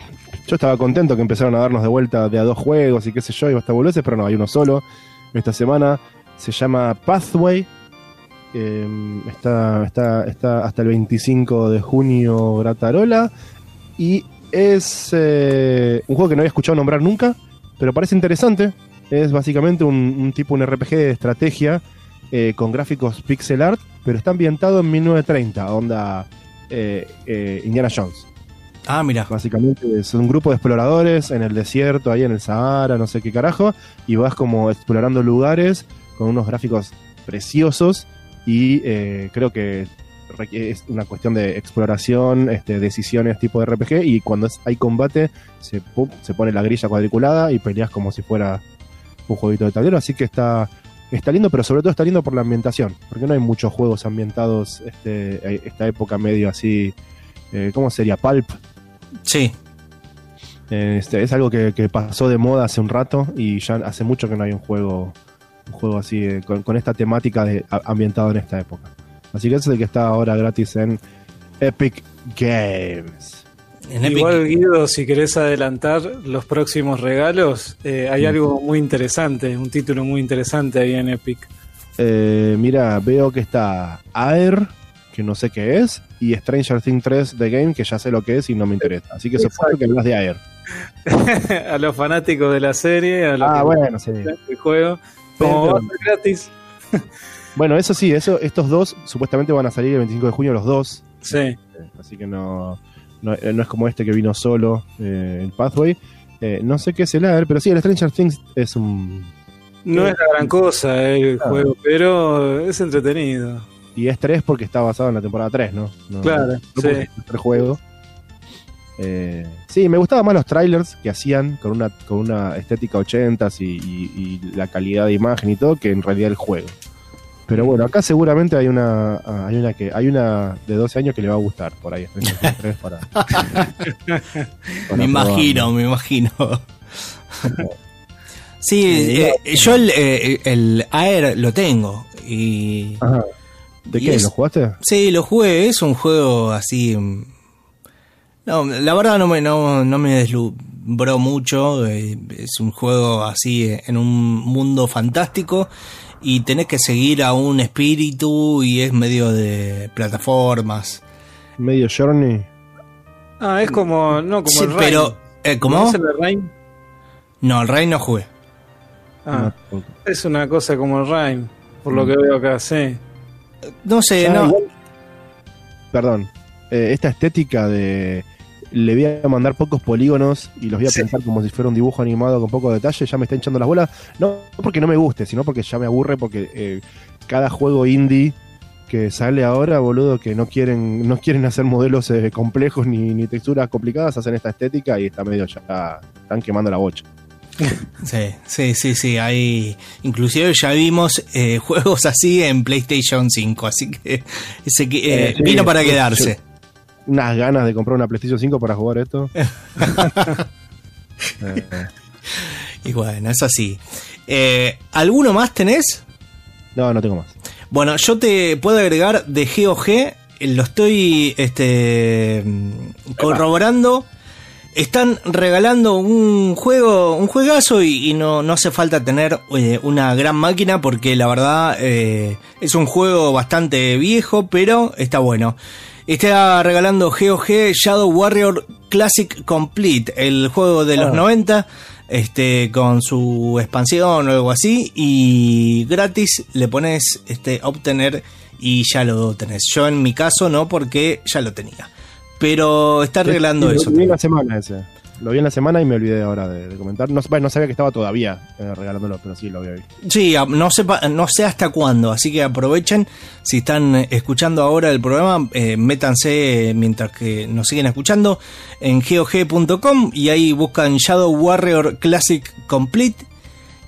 yo estaba contento que empezaron a darnos de vuelta de a dos juegos y qué sé yo, y hasta boludeces, pero no, hay uno solo. Esta semana se llama Pathway. Eh, está, está, está hasta el 25 de junio Gratarola. Y es eh, un juego que no había escuchado nombrar nunca, pero parece interesante. Es básicamente un, un tipo, un RPG de estrategia eh, con gráficos pixel art, pero está ambientado en 1930, onda eh, eh, Indiana Jones. Ah, mira. Básicamente es un grupo de exploradores en el desierto, ahí en el Sahara, no sé qué carajo, y vas como explorando lugares con unos gráficos preciosos y eh, creo que es una cuestión de exploración, este, decisiones tipo de RPG y cuando es- hay combate se, pum, se pone la grilla cuadriculada y peleas como si fuera un jueguito de tablero, así que está, está lindo, pero sobre todo está lindo por la ambientación, porque no hay muchos juegos ambientados este, esta época medio así, eh, ¿cómo sería? Pulp, Sí. este, es algo que, que pasó de moda hace un rato y ya hace mucho que no hay un juego un juego así eh, con, con esta temática de, a- ambientado en esta época. Así que ese es el que está ahora gratis en Epic Games. En Epic- Igual, Guido, si querés adelantar los próximos regalos, eh, hay algo muy interesante, un título muy interesante ahí en Epic. Eh, mira, veo que está Air, que no sé qué es, y Stranger Things 3 The Game, que ya sé lo que es y no me interesa. Así que supongo que hablas de Air. a los fanáticos de la serie, a los Ah, que bueno, sí. el juego. Como va a ser gratis, Bueno, eso sí, eso, estos dos supuestamente van a salir el 25 de junio los dos. sí. Eh, Así que no, no, eh, no es como este que vino solo, eh, el Pathway. Eh, no sé qué es el Air, pero sí, el Stranger Things es un. No es la gran cosa eh, el juego, pero es entretenido. Y es 3 porque está basado en la temporada 3, ¿no? No- Claro, no sí. el juego. Eh, sí, me gustaban más los trailers que hacían con una, con una estética 80s y, y- y la calidad de imagen y todo, que en realidad el juego. Pero bueno, acá seguramente hay una, ah, hay una que hay una de 12 años que le va a gustar por ahí. Stranger Things 3 para, para me imagino, me imagino. sí, eh, yo el, eh, el Air lo tengo. Y, Ajá. ¿De qué? es- ¿Lo jugaste? Sí, lo jugué, es un juego así... mm, No, la verdad no me, no, no me deslumbró mucho, eh, es un juego así eh, en un mundo fantástico y tenés que seguir a un espíritu y es medio de plataformas. Medio Journey. Ah, es como. No, como Sí, el Rain. pero... eh, ¿Cómo? ¿Conoces el Rain? No, el Rey no jugué. Ah, No, es una cosa como el Rain, por lo que veo acá, sí. No sé, Ya, no... igual- Perdón. Eh, esta estética de. Le voy a mandar pocos polígonos y los voy a Sí. pintar como si fuera un dibujo animado con poco detalle. Ya me está hinchando las bolas. No porque no me guste, sino porque ya me aburre. Porque eh, cada juego indie que sale ahora, boludo, que no quieren no quieren hacer modelos eh, complejos ni, ni texturas complicadas, hacen esta estética y está medio ya. Están quemando la bocha. Sí, sí, sí, sí. Hay, inclusive ya vimos eh, juegos así en PlayStation 5, así que ese que, eh, sí, vino para quedarse. Unas ganas de comprar una PlayStation 5 para jugar esto. Y bueno, es así. Eh, ¿Alguno más tenés? no, no tengo más. Bueno, yo te puedo agregar de GOG, lo estoy este, corroborando. Están regalando un juego, un juegazo y, y no, no hace falta tener eh, una gran máquina porque la verdad eh, es un juego bastante viejo, pero está bueno. Está regalando GOG Shadow Warrior Classic Complete, el juego de los Ah. 90, este, con su expansión o algo así, y gratis le pones este, obtener y ya lo tenés. Yo en mi caso no, porque ya lo tenía. Pero está arreglando Sí, eso. Lo la semana ese. Lo vi en la semana y me olvidé ahora de, de comentar. No, bueno, no sabía que estaba todavía eh, regalándolo, pero sí lo había visto. Sí, no sé, pa- no sé hasta cuándo, así que aprovechen. Si están eh, escuchando ahora el programa, eh, métanse mientras que nos siguen escuchando en GOG.com y ahí buscan Shadow Warrior Classic Complete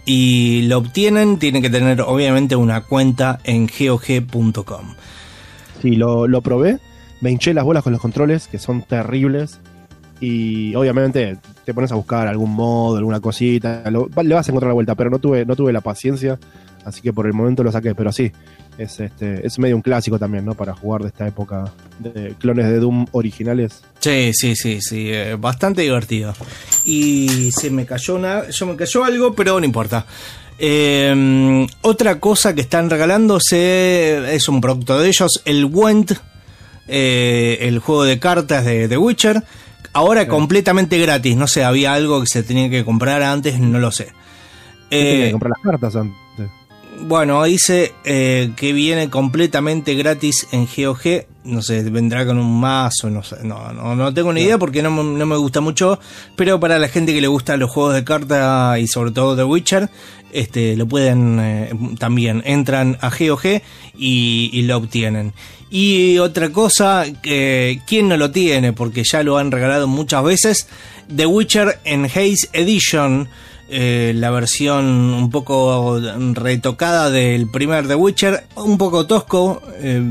y lo obtienen. Tienen que tener obviamente una cuenta en GOG.com. Sí, lo, lo probé. Me hinché las bolas con los controles, que son terribles. Y obviamente te pones a buscar algún modo, alguna cosita. le vas a encontrar la vuelta, pero no tuve, no tuve la paciencia. Así que por el momento lo saqué. Pero sí, es, este, es medio un clásico también, ¿no? Para jugar de esta época de clones de Doom originales. Sí, sí, sí, sí, eh, bastante divertido. Y se me cayó una, yo me cayó algo, pero no importa. Eh, otra cosa que están regalándose es un producto de ellos, el Went, eh, el juego de cartas de Witcher. Ahora completamente gratis, no sé, había algo que se tenía que comprar antes, no lo sé. Tenía Eh, que comprar las cartas antes. bueno, dice eh, que viene completamente gratis en GOG. No sé, vendrá con un mazo, no sé. No, no, no tengo ni idea porque no, me- no me gusta mucho. Pero para la gente que le gustan los juegos de carta y sobre todo The Witcher, este, lo pueden eh, también. Entran a GOG y, lo obtienen. Y otra cosa, que ¿quién no lo tiene? Porque ya lo han regalado muchas veces. The Witcher en Haze Edition eh, la versión un poco retocada del primer The Witcher, un poco tosco eh,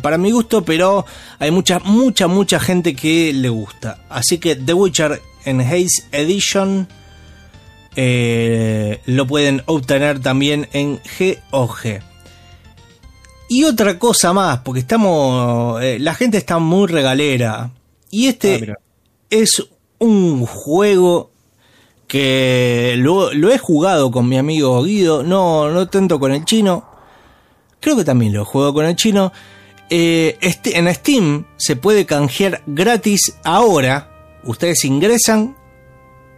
para mi gusto, pero hay mucha, mucha, mucha gente que le gusta. Así que The Witcher en Haze Edition eh, lo pueden obtener también en GOG. Y otra cosa más, porque estamos, eh, la gente está muy regalera. Y este Ah, es un juego que lo, lo he jugado con mi amigo Guido, no, no tanto con el chino, creo que también lo juego con el chino. Eh, este, en Steam se puede canjear gratis ahora, ustedes ingresan,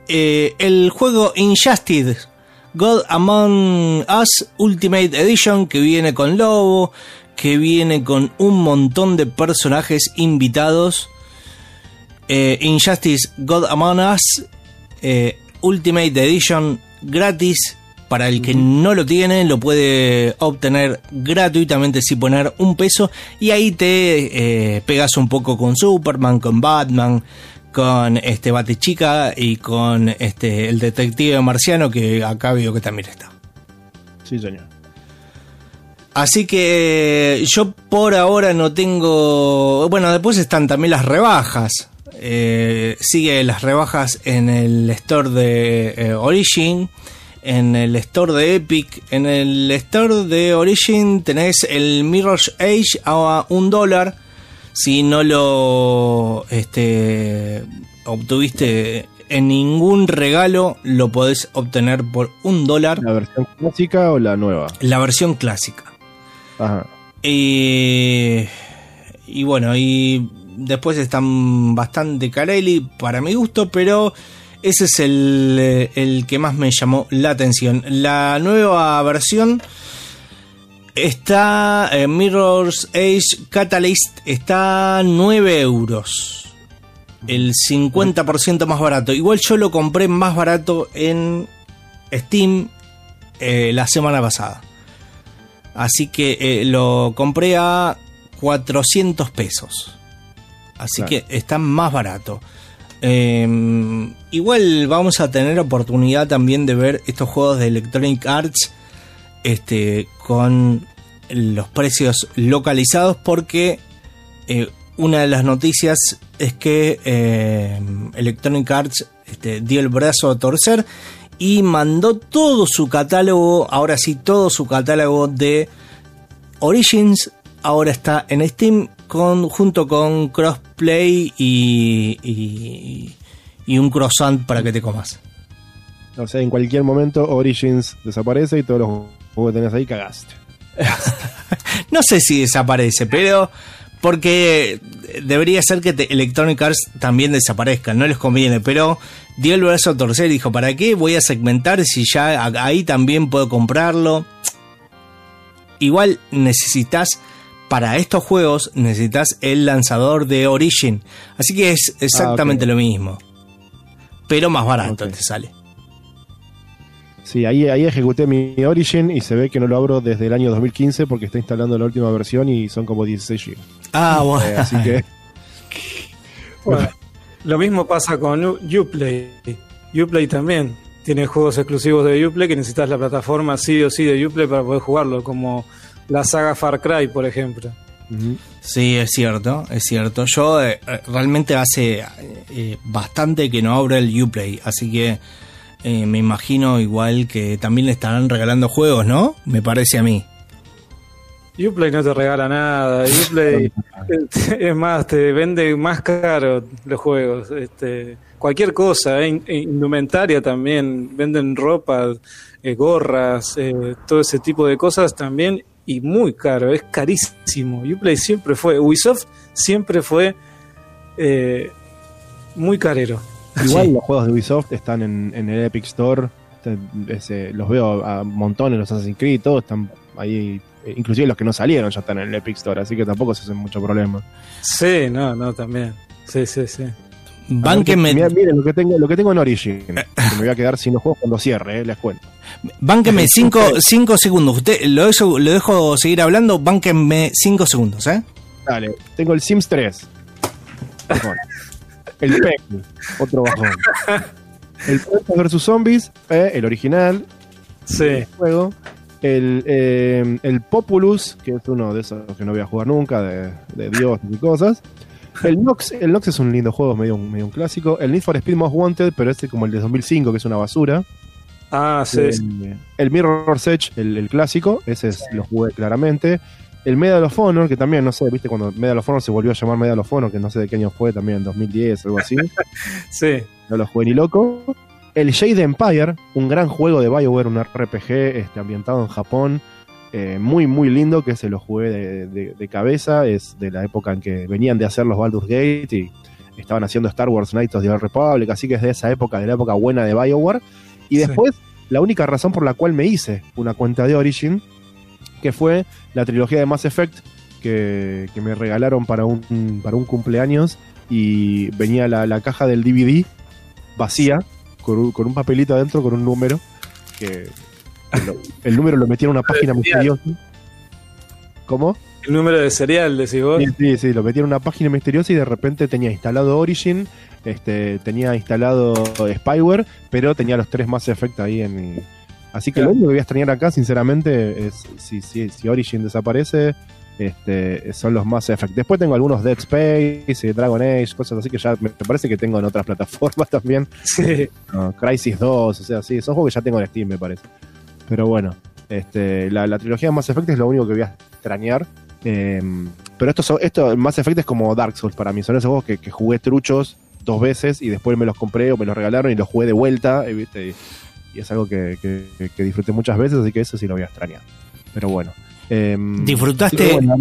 eh, el juego Injustice God Among Us Ultimate Edition que viene con Lobo, que viene con un montón de personajes invitados. Eh, Injustice God Among Us eh, Ultimate Edition gratis. Para el que no lo tiene, lo puede obtener gratuitamente sin poner un peso. Y ahí te eh, pegas un poco con Superman, con Batman, con este Batechica y con este el detective marciano que acá veo que también está. Sí, señor. Así que yo por ahora no tengo. Bueno, después están también las rebajas. Eh, sigue las rebajas en el store de eh, Origin. en el store de Epic. En el store de Origin tenés el Mirror's Age a un dólar. Si no lo este, obtuviste en ningún regalo, lo podés obtener por un dólar. ¿La versión clásica o la nueva? La versión clásica. Ajá. Y, y bueno, y después están bastante Carelli para mi gusto, pero ese es el, el que más me llamó la atención. La nueva versión está en Mirror's Age Catalyst, está 9 euros. El 50% más barato. Igual yo lo compré más barato en Steam eh, la semana pasada. Así que eh, lo compré a 400 pesos. Así Claro. que está más barato. Eh, igual vamos a tener oportunidad también de ver estos juegos de Electronic Arts este, con los precios localizados porque eh, una de las noticias es que eh, Electronic Arts este, dio el brazo a torcer y mandó todo su catálogo, ahora sí, todo su catálogo de Origins ahora está en Steam junto con crossplay y, y, y un croissant para que te comas. O sea, en cualquier momento Origins desaparece y todos los que tenés ahí cagaste. No sé si desaparece, pero porque debería ser que te- Electronic Arts también desaparezca, no les conviene, pero dio el brazo a torcer y dijo, ¿para qué voy a segmentar si ya ahí también puedo comprarlo? Igual necesitas, para estos juegos, necesitas el lanzador de Origin, así que es exactamente ok. lo mismo, pero más barato Ok. te sale. Sí, ahí, ahí ejecuté mi Origin y se ve que no lo abro desde el año 2015 porque está instalando la última versión y son como 16 GB. Ah, bueno. Eh, así que Bueno, lo mismo pasa con U- Uplay. Uplay también tiene juegos exclusivos de Uplay que necesitas la plataforma sí o sí de Uplay para poder jugarlo, como la saga Far Cry, por ejemplo. Sí, es cierto, es cierto. Yo eh, realmente hace eh, bastante que no abro el Uplay, así que eh, me imagino igual que también le estarán regalando juegos, ¿no? Me parece a mí. Uplay no te regala nada. Uplay, es más, te vende más caro los juegos. Este, cualquier cosa, eh, in- indumentaria también. Venden ropa, eh, gorras, eh, todo ese tipo de cosas también. Y muy caro, es carísimo. Uplay siempre fue, Ubisoft siempre fue eh, muy carero. Igual Sí. los juegos de Ubisoft están en, en el Epic Store. Ese, los veo a montones, los Assassin's Creed, todos están ahí. eh, Inclusive los que no salieron ya están en el Epic Store, así que tampoco se hacen mucho problema. Sí, no, no, también. Sí, sí, sí. Bánquenme, Mirá, miren lo que tengo, lo que tengo en Origin. que me voy a quedar sin los juegos cuando cierre, eh, les cuento. bánquenme cinco, cinco segundos. Usted lo dejo, lo dejo seguir hablando, bánquenme cinco segundos, ¿eh? Dale, tengo el Sims 3. Bajón. El PEC, otro bajón. El Plants vs Zombies, eh, el original, Sí. el juego. El, eh, el Populus, que es uno de esos que no voy a jugar nunca, de, de Dios y cosas. El Nox, el Nox es un lindo juego, medio, un- medio un clásico. El Need for Speed Most Wanted, pero este como el de 2005, que es una basura. Ah, sí. sí. El, el Mirror's Edge, el, el clásico, ese es, lo jugué claramente. El Medal of Honor, que también, no sé, viste, cuando Medal of Honor se volvió a llamar Medal of Honor, que no sé de qué año fue, también en 2010, algo así. sí. no lo jugué ni loco. El Jade Empire, un gran juego de Bioware, un RPG este, ambientado en Japón, eh, muy, muy lindo, que se lo jugué de, de- de cabeza. Es de la época en que venían de hacer los Baldur's Gate y estaban haciendo Star Wars Knights of the Old Republic, así que es de esa época, de la época buena de Bioware. Y Sí. después, la única razón por la cual me hice una cuenta de Origin, que fue la trilogía de Mass Effect, que, que me regalaron para un, para un cumpleaños, y venía la, la caja del DVD vacía, con un, con un papelito adentro, con un número, que el número lo metía en una página misteriosa. ¿Cómo? El número de serial, decís vos. Sí, sí, sí, lo metía en una página misteriosa y de repente tenía instalado Origin, este, tenía instalado Spyware, pero tenía los tres Mass Effect ahí en. Así que Claro. lo único que voy a extrañar acá, sinceramente, es si, si, si Origin desaparece, este, son los más Effect. Después tengo algunos Dead Space, y Dragon Age, cosas así que ya me parece que tengo en otras plataformas también. Sí. No, Crisis 2, o sea, sí, son juegos que ya tengo en Steam, me parece. Pero bueno, este, la, la trilogía de Mass Effect es lo único que voy a extrañar. Eh, pero esto, son- esto, Mass Effect es como Dark Souls para mí. Son esos juegos que, que jugué truchos dos veces y después me los compré o me los regalaron y los jugué de vuelta. y, ¿viste? y, y es algo que, que- que- disfruté muchas veces, así que eso sí lo voy a extrañar. Pero bueno. eh, ¿Disfrutaste? bueno,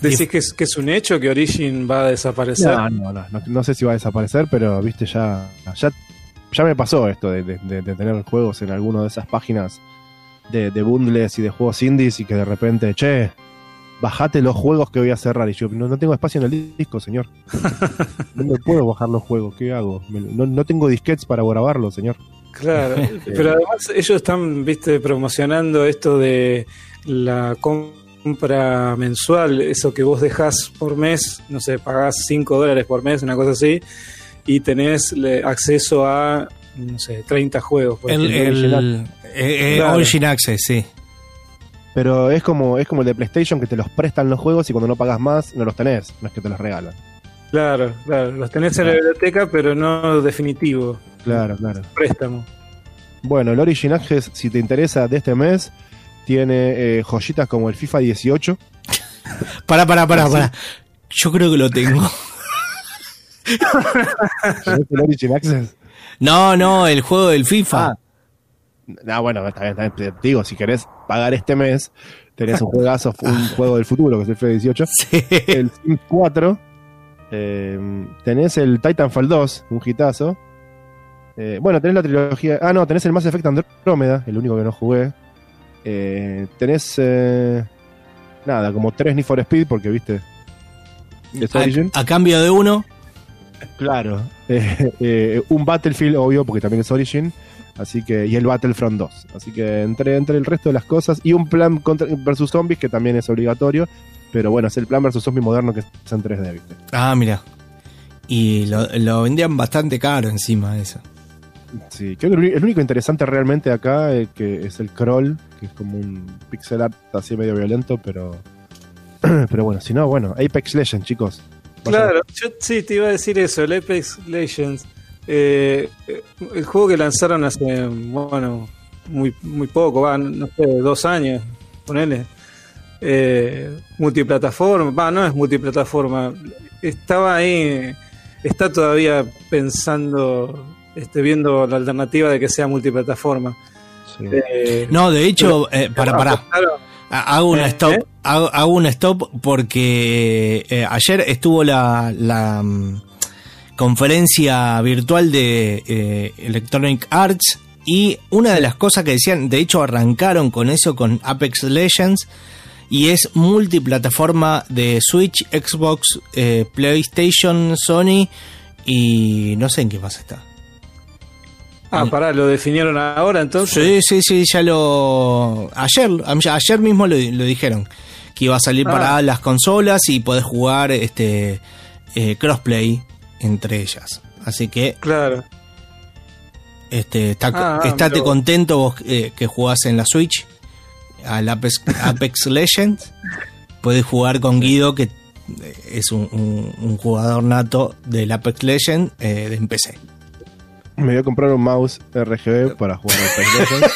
Decís que es, que es un hecho que Origin va a desaparecer. no, no, no, no, no sé si va a desaparecer, pero viste, ya, ya, ya me pasó esto de, de- de- de tener juegos en alguna de esas páginas de, de bundles y de juegos indies y que de repente, che, bajate los juegos que voy a cerrar. Y yo, no, no tengo espacio en el disco, señor. No me puedo bajar los juegos, ¿qué hago? Me- No, no tengo disquetes para grabarlos, señor. Claro, pero además ellos están, viste, promocionando esto de la compra mensual, eso que vos dejás por mes, no sé, pagás 5 dólares por mes, una cosa así, y tenés le- acceso a, no sé, 30 juegos. Por El, eh, eh, Claro. Origin Access, sí. Pero es como, es como el de PlayStation que te los prestan los juegos y cuando no pagas más no los tenés, no es que te los regalan. Claro, claro, los tenés en la biblioteca, pero no definitivo, Claro, claro. préstamo. Bueno, el Origin Access, si te interesa, de este mes, tiene eh, joyitas como el FIFA 18. Pará, pará, pará, pará. Yo creo que lo tengo. ¿Tenés el Origin Access? No, no, el juego del FIFA. Ah. No, bueno, está bien, está bien. Te digo, si querés pagar este mes, tenés un juegazo, un juego del futuro, que es el FIFA 18. Sí. El Sims 4. eh, tenés el Titanfall 2, un hitazo. Eh, bueno, tenés la trilogía. Ah, no, tenés el Mass Effect Andrómeda, el único que no jugué. Eh, tenés. eh, nada, como tres Need for Speed, porque viste. Es Origin. A, a cambio de uno. Claro. Eh, un Battlefield, obvio, porque también es Origin. Así que, y el Battlefront 2. Así que entre, entre el resto de las cosas. Y un plan contra, versus zombies, que también es obligatorio. Pero bueno, es el plan versus zombies moderno que es en 3D, ¿viste? Ah, mira. Y lo, lo vendían bastante caro encima eso. Sí, creo que el único interesante realmente acá eh, que es el crawl, que es como un pixel art así medio violento, pero. pero bueno, si no, bueno, Apex Legends, chicos. Claro, yo sí te iba a decir eso, el Apex Legends. eh, el juego que lanzaron hace, bueno, muy, muy poco, va, no sé, dos años, ponele. Eh, multiplataforma, va, no es multiplataforma. Estaba ahí, está todavía pensando, este, viendo la alternativa de que sea multiplataforma. Sí. Eh, No, de hecho, eh, para, para. apostaron- Ha- Hago una ¿Eh? stop, ¿Eh? hago, hago un stop porque eh, ayer estuvo la, la mm, conferencia virtual de eh, Electronic Arts y una de las cosas que decían, de hecho arrancaron con eso con Apex Legends y es multiplataforma de Switch, Xbox, eh, PlayStation, Sony y no sé en qué más está. Ah, pará, lo definieron ahora entonces. Sí, sí, sí, ya lo. Ayer, ayer mismo lo, lo dijeron. Que iba a salir Ah. para las consolas y podés jugar este eh, crossplay entre ellas. Así que Claro. este, está, Ah, ah, estate pero- contento vos eh, que jugás en la Switch al Apex, Apex Legends. Podés jugar con Guido, que es un, un- un jugador nato del Apex Legends eh, de en PC. Me voy a comprar un mouse RGB para jugar Legends.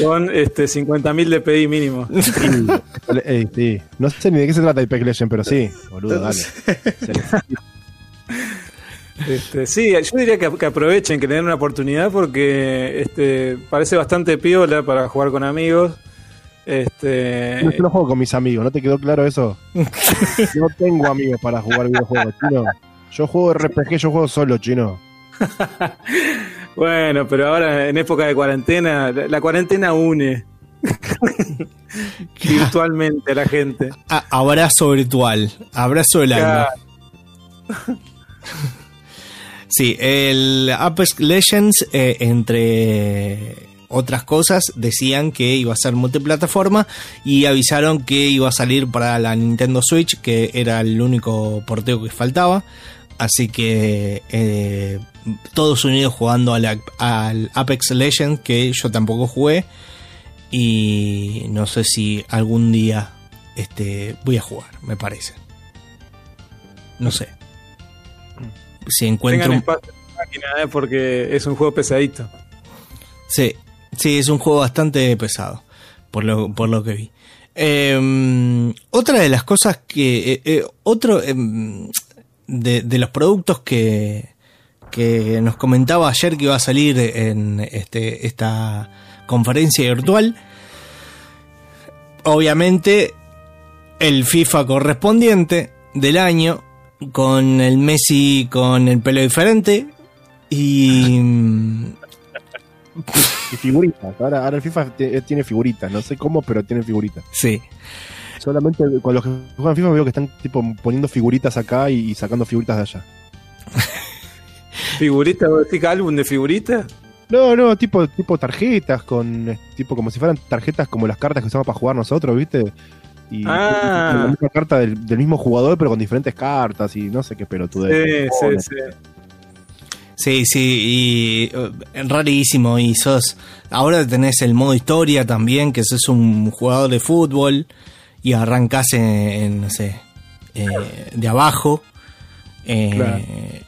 Con este 50.000 DPI mínimo. Ey, sí. No sé ni de qué se trata Apex Legends, pero sí, boludo, dale. Este, sí, yo diría que, que aprovechen, que den una oportunidad porque este, parece bastante piola para jugar con amigos. Este, No, yo no juego con mis amigos, ¿no te quedó claro eso? No tengo amigos para jugar videojuegos, chino. Yo juego RPG, yo juego solo, chino. bueno, pero ahora en época de cuarentena, la, la cuarentena une virtualmente a la gente. A- abrazo virtual, abrazo del alma. Sí, el Apex Legends, eh, entre otras cosas, decían que iba a ser multiplataforma y avisaron que iba a salir para la Nintendo Switch, que era el único porteo que faltaba. Así que eh, todos unidos jugando al, al Apex Legends, que yo tampoco jugué. y no sé si algún día este, voy a jugar, me parece. No sé. Si encuentro Tengan espacio en la máquina, eh, porque es un juego pesadito. Sí, sí, es un juego bastante pesado, por lo, por lo que vi. Eh, otra de las cosas que... eh, eh, otro em, de, de los productos que, que nos comentaba ayer que iba a salir en este, esta conferencia virtual, obviamente el FIFA correspondiente del año, con el Messi con el pelo diferente y... Y figuritas. Ahora, ahora el FIFA tiene figuritas. No sé cómo, pero tiene figuritas. Sí, Solamente con los que juegan FIFA veo que están tipo poniendo figuritas acá y, sacando figuritas de allá. ¿Figurita? ¿Vos decís que álbum de figuritas? No, no, tipo, tipo tarjetas, con eh, tipo como si fueran tarjetas como las cartas que usamos para jugar nosotros, ¿viste? Y Ah. la misma carta del, del mismo jugador, pero con diferentes cartas y no sé qué pelotude. Sí, sí, sí. Sí, sí, y eh, rarísimo. Y sos. Ahora tenés el modo historia también, que sos un jugador de fútbol y arrancás en, en, no sé, eh, de abajo, eh, Claro.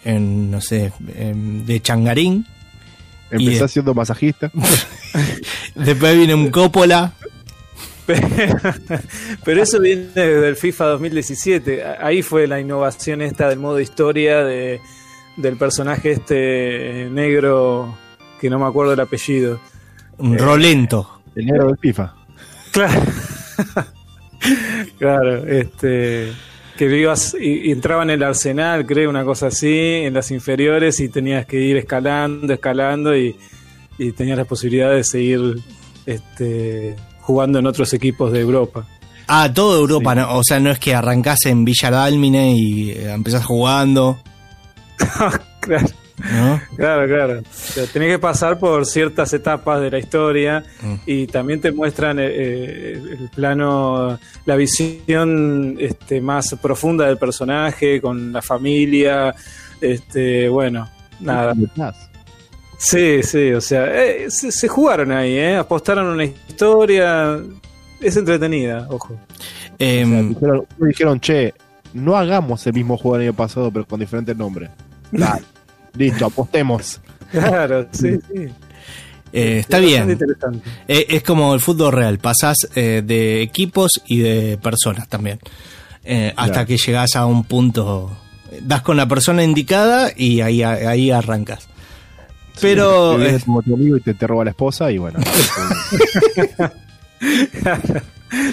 en, no sé, em, de changarín. Empezás siendo masajista. Después viene un Coppola. Pero eso viene desde el FIFA 2017. Ahí fue la innovación esta del modo historia de, del personaje este negro que no me acuerdo el apellido. Un Rolento. El negro del FIFA. Claro. claro, este que vivas y, y entraba en el arsenal, creo, una cosa así, en las inferiores y tenías que ir escalando, escalando y, y tenías la posibilidad de seguir este, jugando en otros equipos de Europa. Ah, todo Europa, ¿no? o sea, no es que arrancás en Villa Dálmine y eh, empezás jugando, claro. ¿no? Claro, claro. O sea, tenés que pasar por ciertas etapas de la historia Mm. y también te muestran eh, eh, el plano, la visión este, más profunda del personaje, con la familia, este, bueno, nada. Sí, sí, o sea, eh, se, se jugaron ahí, ¿eh? apostaron una historia, es entretenida, ojo. Em, Dijeron, dijeron, che, no hagamos el mismo juego del año pasado, pero con diferentes nombres. Dale. Listo, apostemos. Claro, sí, sí. eh, está Es bien. Eh, es como el fútbol real, pasás eh, de equipos y de personas también. Eh, hasta Claro. que llegás a un punto, das con la persona indicada y ahí, ahí arrancas. Pero Te viene eh, como tu amigo y te, te roba la esposa y bueno.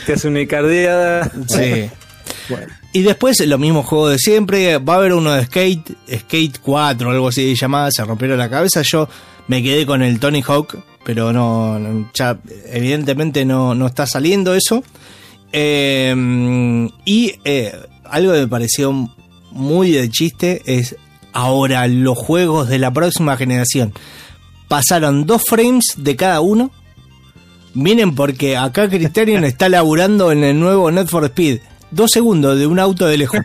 Te hace una icardiada. sí. bueno. Y después lo mismo juego de siempre, va a haber uno de Skate, Skate 4 o algo así llamada, se rompieron la cabeza, yo me quedé con el Tony Hawk, pero no, no, ya evidentemente no, no está saliendo eso. Eh, y eh, algo que me pareció muy de chiste es ahora los juegos de la próxima generación. Pasaron dos frames de cada uno. Miren porque acá Criterion está laburando en el nuevo Net for Speed. Dos segundos de un auto de lejos.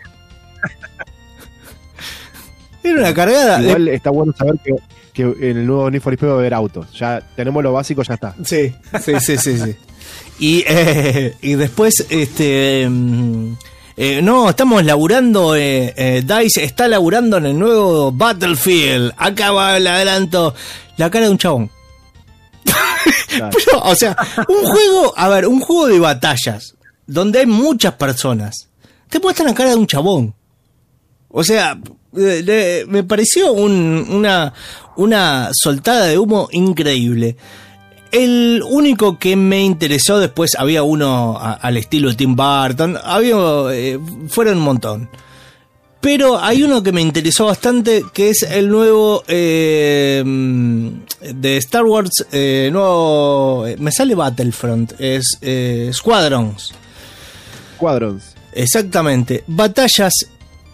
Era una cargada. de- Igual está bueno saber que, que en el nuevo Need for Speed va a haber autos. Ya tenemos lo básico, ya está. Sí, sí, sí, sí. sí. Y, eh, y después, este. mm, eh, no, estamos laburando. eh, eh, Dice está laburando en el nuevo Battlefield. Acá va el adelanto. La cara de un chabón. Claro. Pero, o sea, un juego, a ver, un juego de batallas donde hay muchas personas. Te muestran la cara de un chabón. O sea, me pareció un- una, una soltada de humo increíble. El único que me interesó después, había uno al estilo Tim Burton, había, eh, fueron un montón. Pero hay uno que me interesó bastante, que es el nuevo eh, de Star Wars, eh, nuevo, me sale Battlefront, es Squadrons. Squadrons. Exactamente. Batallas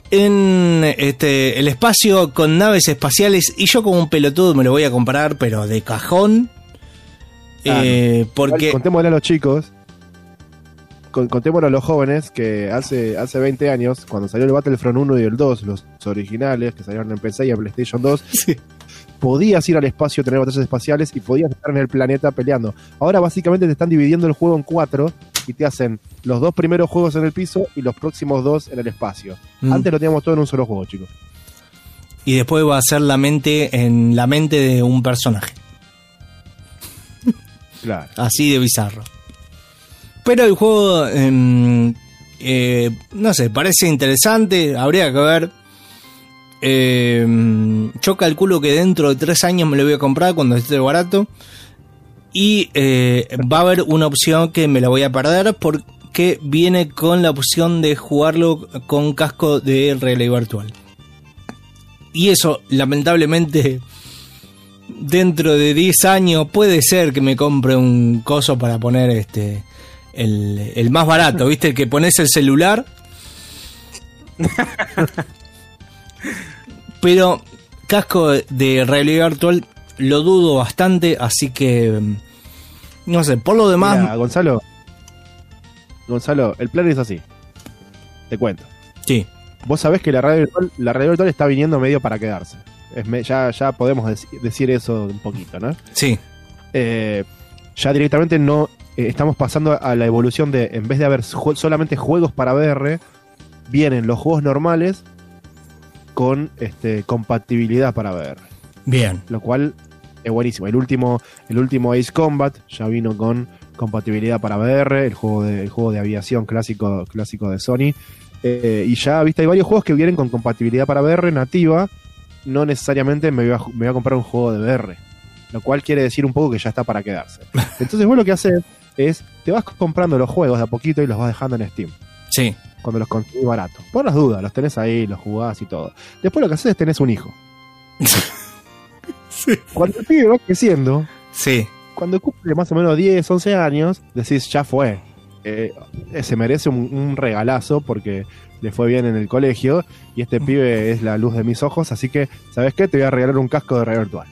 en este el espacio con naves espaciales y yo como un pelotudo me lo voy a comprar, pero de cajón. Claro. Eh, porque Contémosle a los chicos. con- Contémosle a los jóvenes que hace, hace 20 años, cuando salió el Battlefront 1 y el 2, los originales que salieron en PC y en PlayStation 2, podías ir al espacio, tener batallas espaciales y podías estar en el planeta peleando. Ahora básicamente te están dividiendo el juego en cuatro y te hacen los dos primeros juegos en el piso y los próximos dos en el espacio. Mm. Antes lo teníamos todo en un solo juego, chicos. Y después va a ser la mente en la mente de un personaje. Claro. Así de bizarro. Pero el juego, em, eh, no sé, parece interesante. Habría que ver. Em, yo calculo que dentro de tres años me lo voy a comprar cuando esté barato. Y eh, va a haber una opción que me la voy a perder porque viene con la opción de jugarlo con casco de realidad virtual. Y eso, lamentablemente, dentro de 10 años puede ser que me compre un coso para poner este el, el más barato, ¿viste? El que pones el celular. Pero casco de realidad virtual lo dudo bastante, así que mm, no sé, por lo demás Mira, Gonzalo. Gonzalo, el plan es así. Te cuento. sí. Vos sabés que la radio virtual, la radio virtual está viniendo medio para quedarse. Es me- ya, ya podemos deci- decir eso un poquito, ¿no? Sí. Eh, ya directamente no eh, estamos pasando a la evolución de, en vez de haber solamente juegos para VR, vienen los juegos normales con este, compatibilidad para VR. Bien. Lo cual es buenísimo. El último, el último Ace Combat ya vino con compatibilidad para VR, el juego de, el juego de aviación clásico, clásico de Sony. Eh, y ya, viste, hay varios juegos que vienen con compatibilidad para VR nativa. No necesariamente me voy, a, ju- me voy a comprar un juego de VR. Lo cual quiere decir un poco que ya está para quedarse. Entonces vos lo que haces es, te vas comprando los juegos de a poquito y los vas dejando en Steam. Sí. Cuando los conseguís baratos. Por las dudas, los tenés ahí, los jugás y todo. Después lo que haces es tenés un hijo. Cuando el pibe va creciendo, Sí. cuando cumple más o menos 10, 11 años, decís, ya fue. Eh, eh, se merece un, un regalazo porque le fue bien en el colegio y este pibe es la luz de mis ojos, así que, ¿sabes qué? Te voy a regalar un casco de realidad virtual.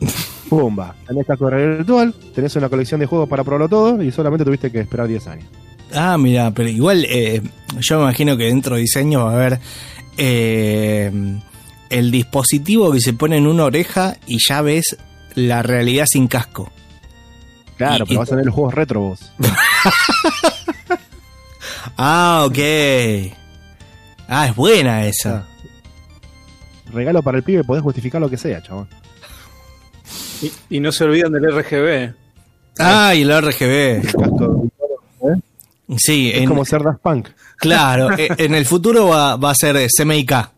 Pumba, tenés casco de realidad virtual, tenés una colección de juegos para probarlo todo y solamente tuviste que esperar 10 años. Ah, mira, pero igual eh, yo me imagino que dentro de diseño va a haber eh, el dispositivo que se pone en una oreja y ya ves la realidad sin casco. Claro, Y- pero y- vas a tener los juegos retro vos. Ah, ok. Ah, es buena esa. Regalo para el pibe, podés justificar lo que sea, chabón. Y, y no se olviden del RGB. Ah, y el RGB. Casco, Sí, es en- como ser Daft Punk. claro, eh, en el futuro va, va a ser eh, CMYK.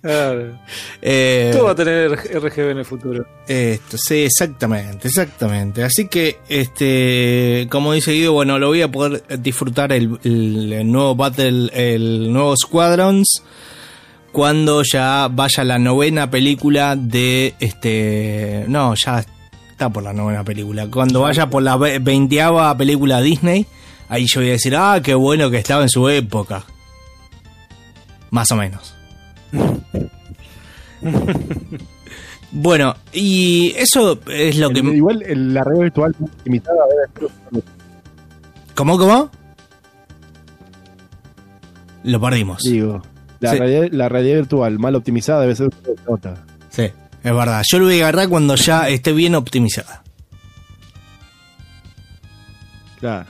Claro. Eh, Todo va a tener RGB en el futuro. Esto, sí, exactamente, exactamente. Así que, este, como dice Guido, bueno, lo voy a poder disfrutar el, nuevo Battle, el nuevo Squadrons, cuando ya vaya la novena película de, este, no, ya está por la novena película. Cuando vaya por la ve- veinteava película Disney, ahí yo voy a decir, ah, qué bueno que estaba en su época. Más o menos. Bueno, y eso es lo que... El- igual el- la realidad virtual limitada debe ser ¿Cómo, cómo? Lo perdimos. Digo, la, Sí. realidad, la realidad virtual mal optimizada debe ser nota. Sí, es verdad. Yo lo voy a agarrar cuando ya esté bien optimizada. Claro.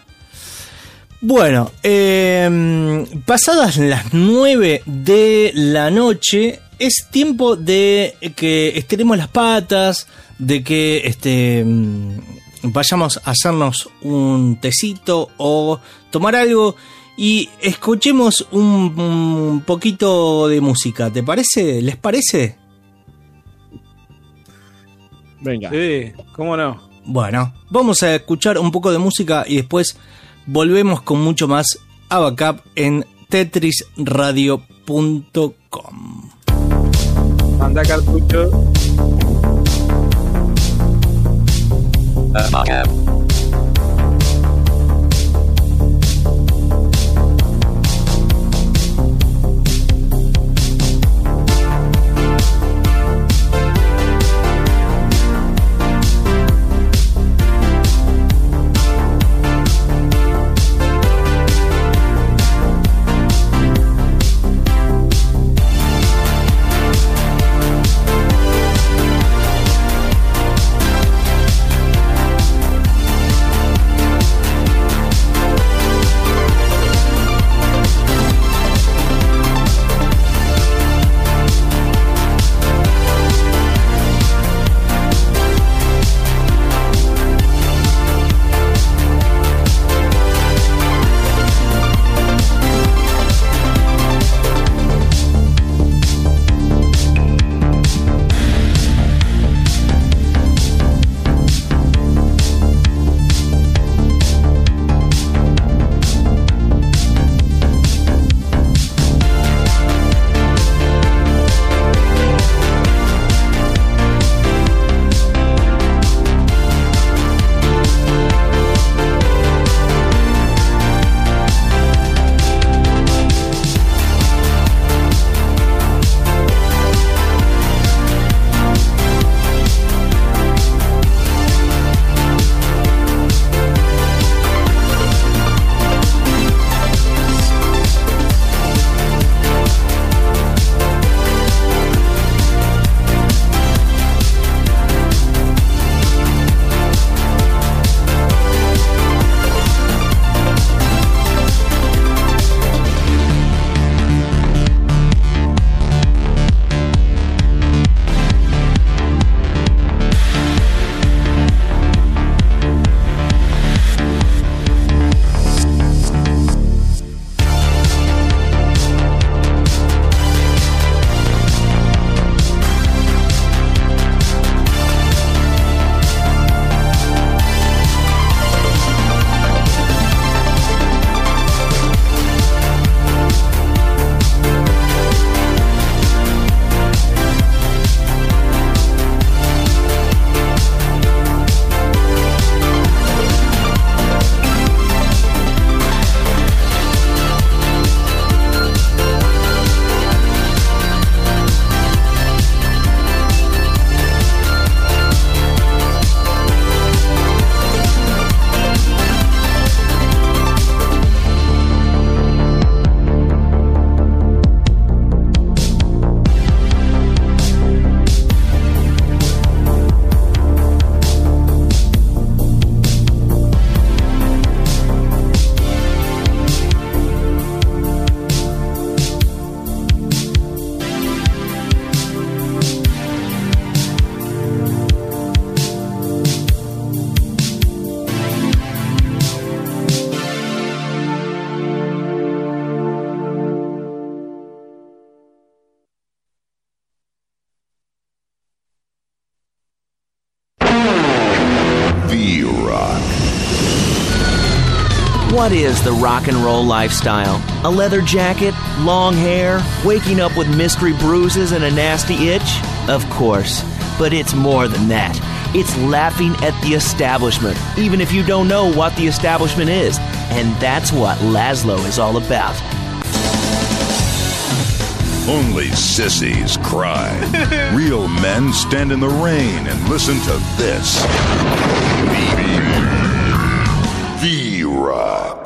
Bueno, eh, pasadas las 9 de la noche, es tiempo de que estiremos las patas, de que este, mm, vayamos a hacernos un tecito o tomar algo y escuchemos un, un poquito de música. ¿Te parece? ¿Les parece? Venga. Sí, cómo no. Bueno, vamos a escuchar un poco de música y después volvemos con mucho más Abacap en tetrisradio.com. Manda cartucho. Abacab. What is the rock and roll lifestyle? A leather jacket, long hair, waking up with mystery bruises and a nasty itch? Of course, but it's more than that. It's laughing at the establishment, even if you don't know what the establishment is. And that's what Laszlo is all about. Only sissies cry. Real men stand in the rain and listen to this. The Rock.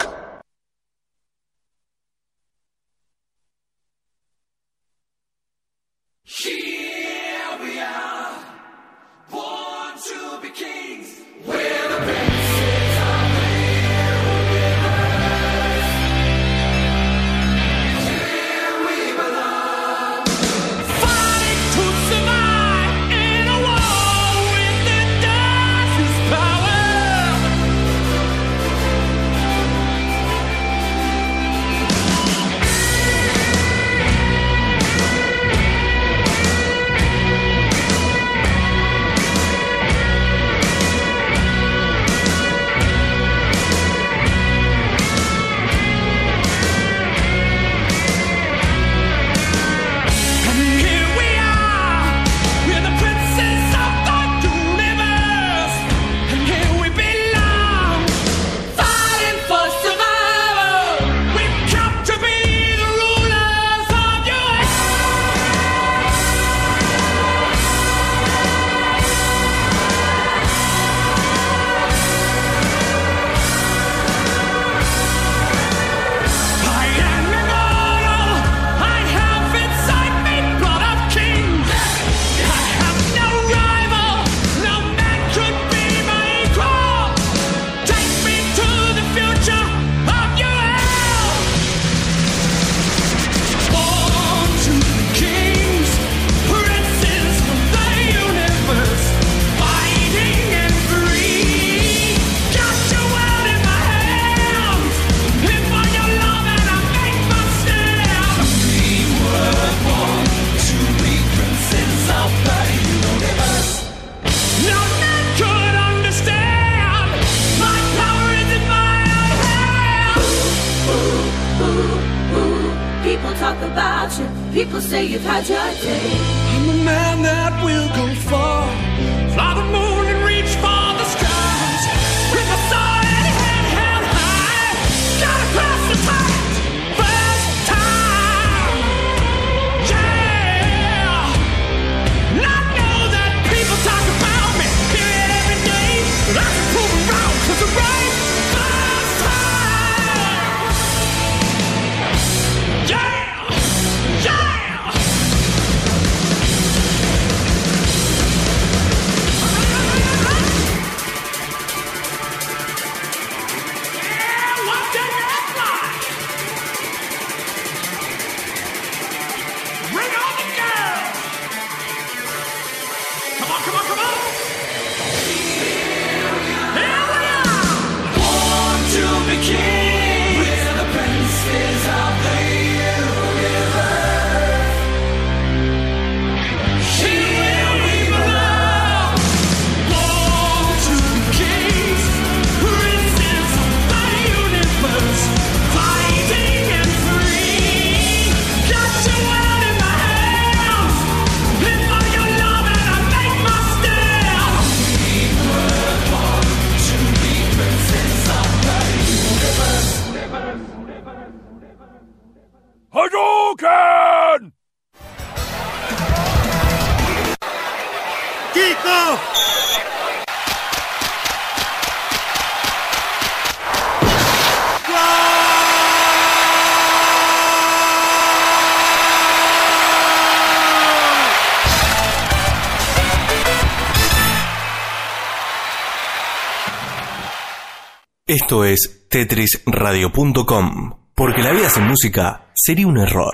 Esto es TetrisRadio.com, porque la vida sin música sería un error.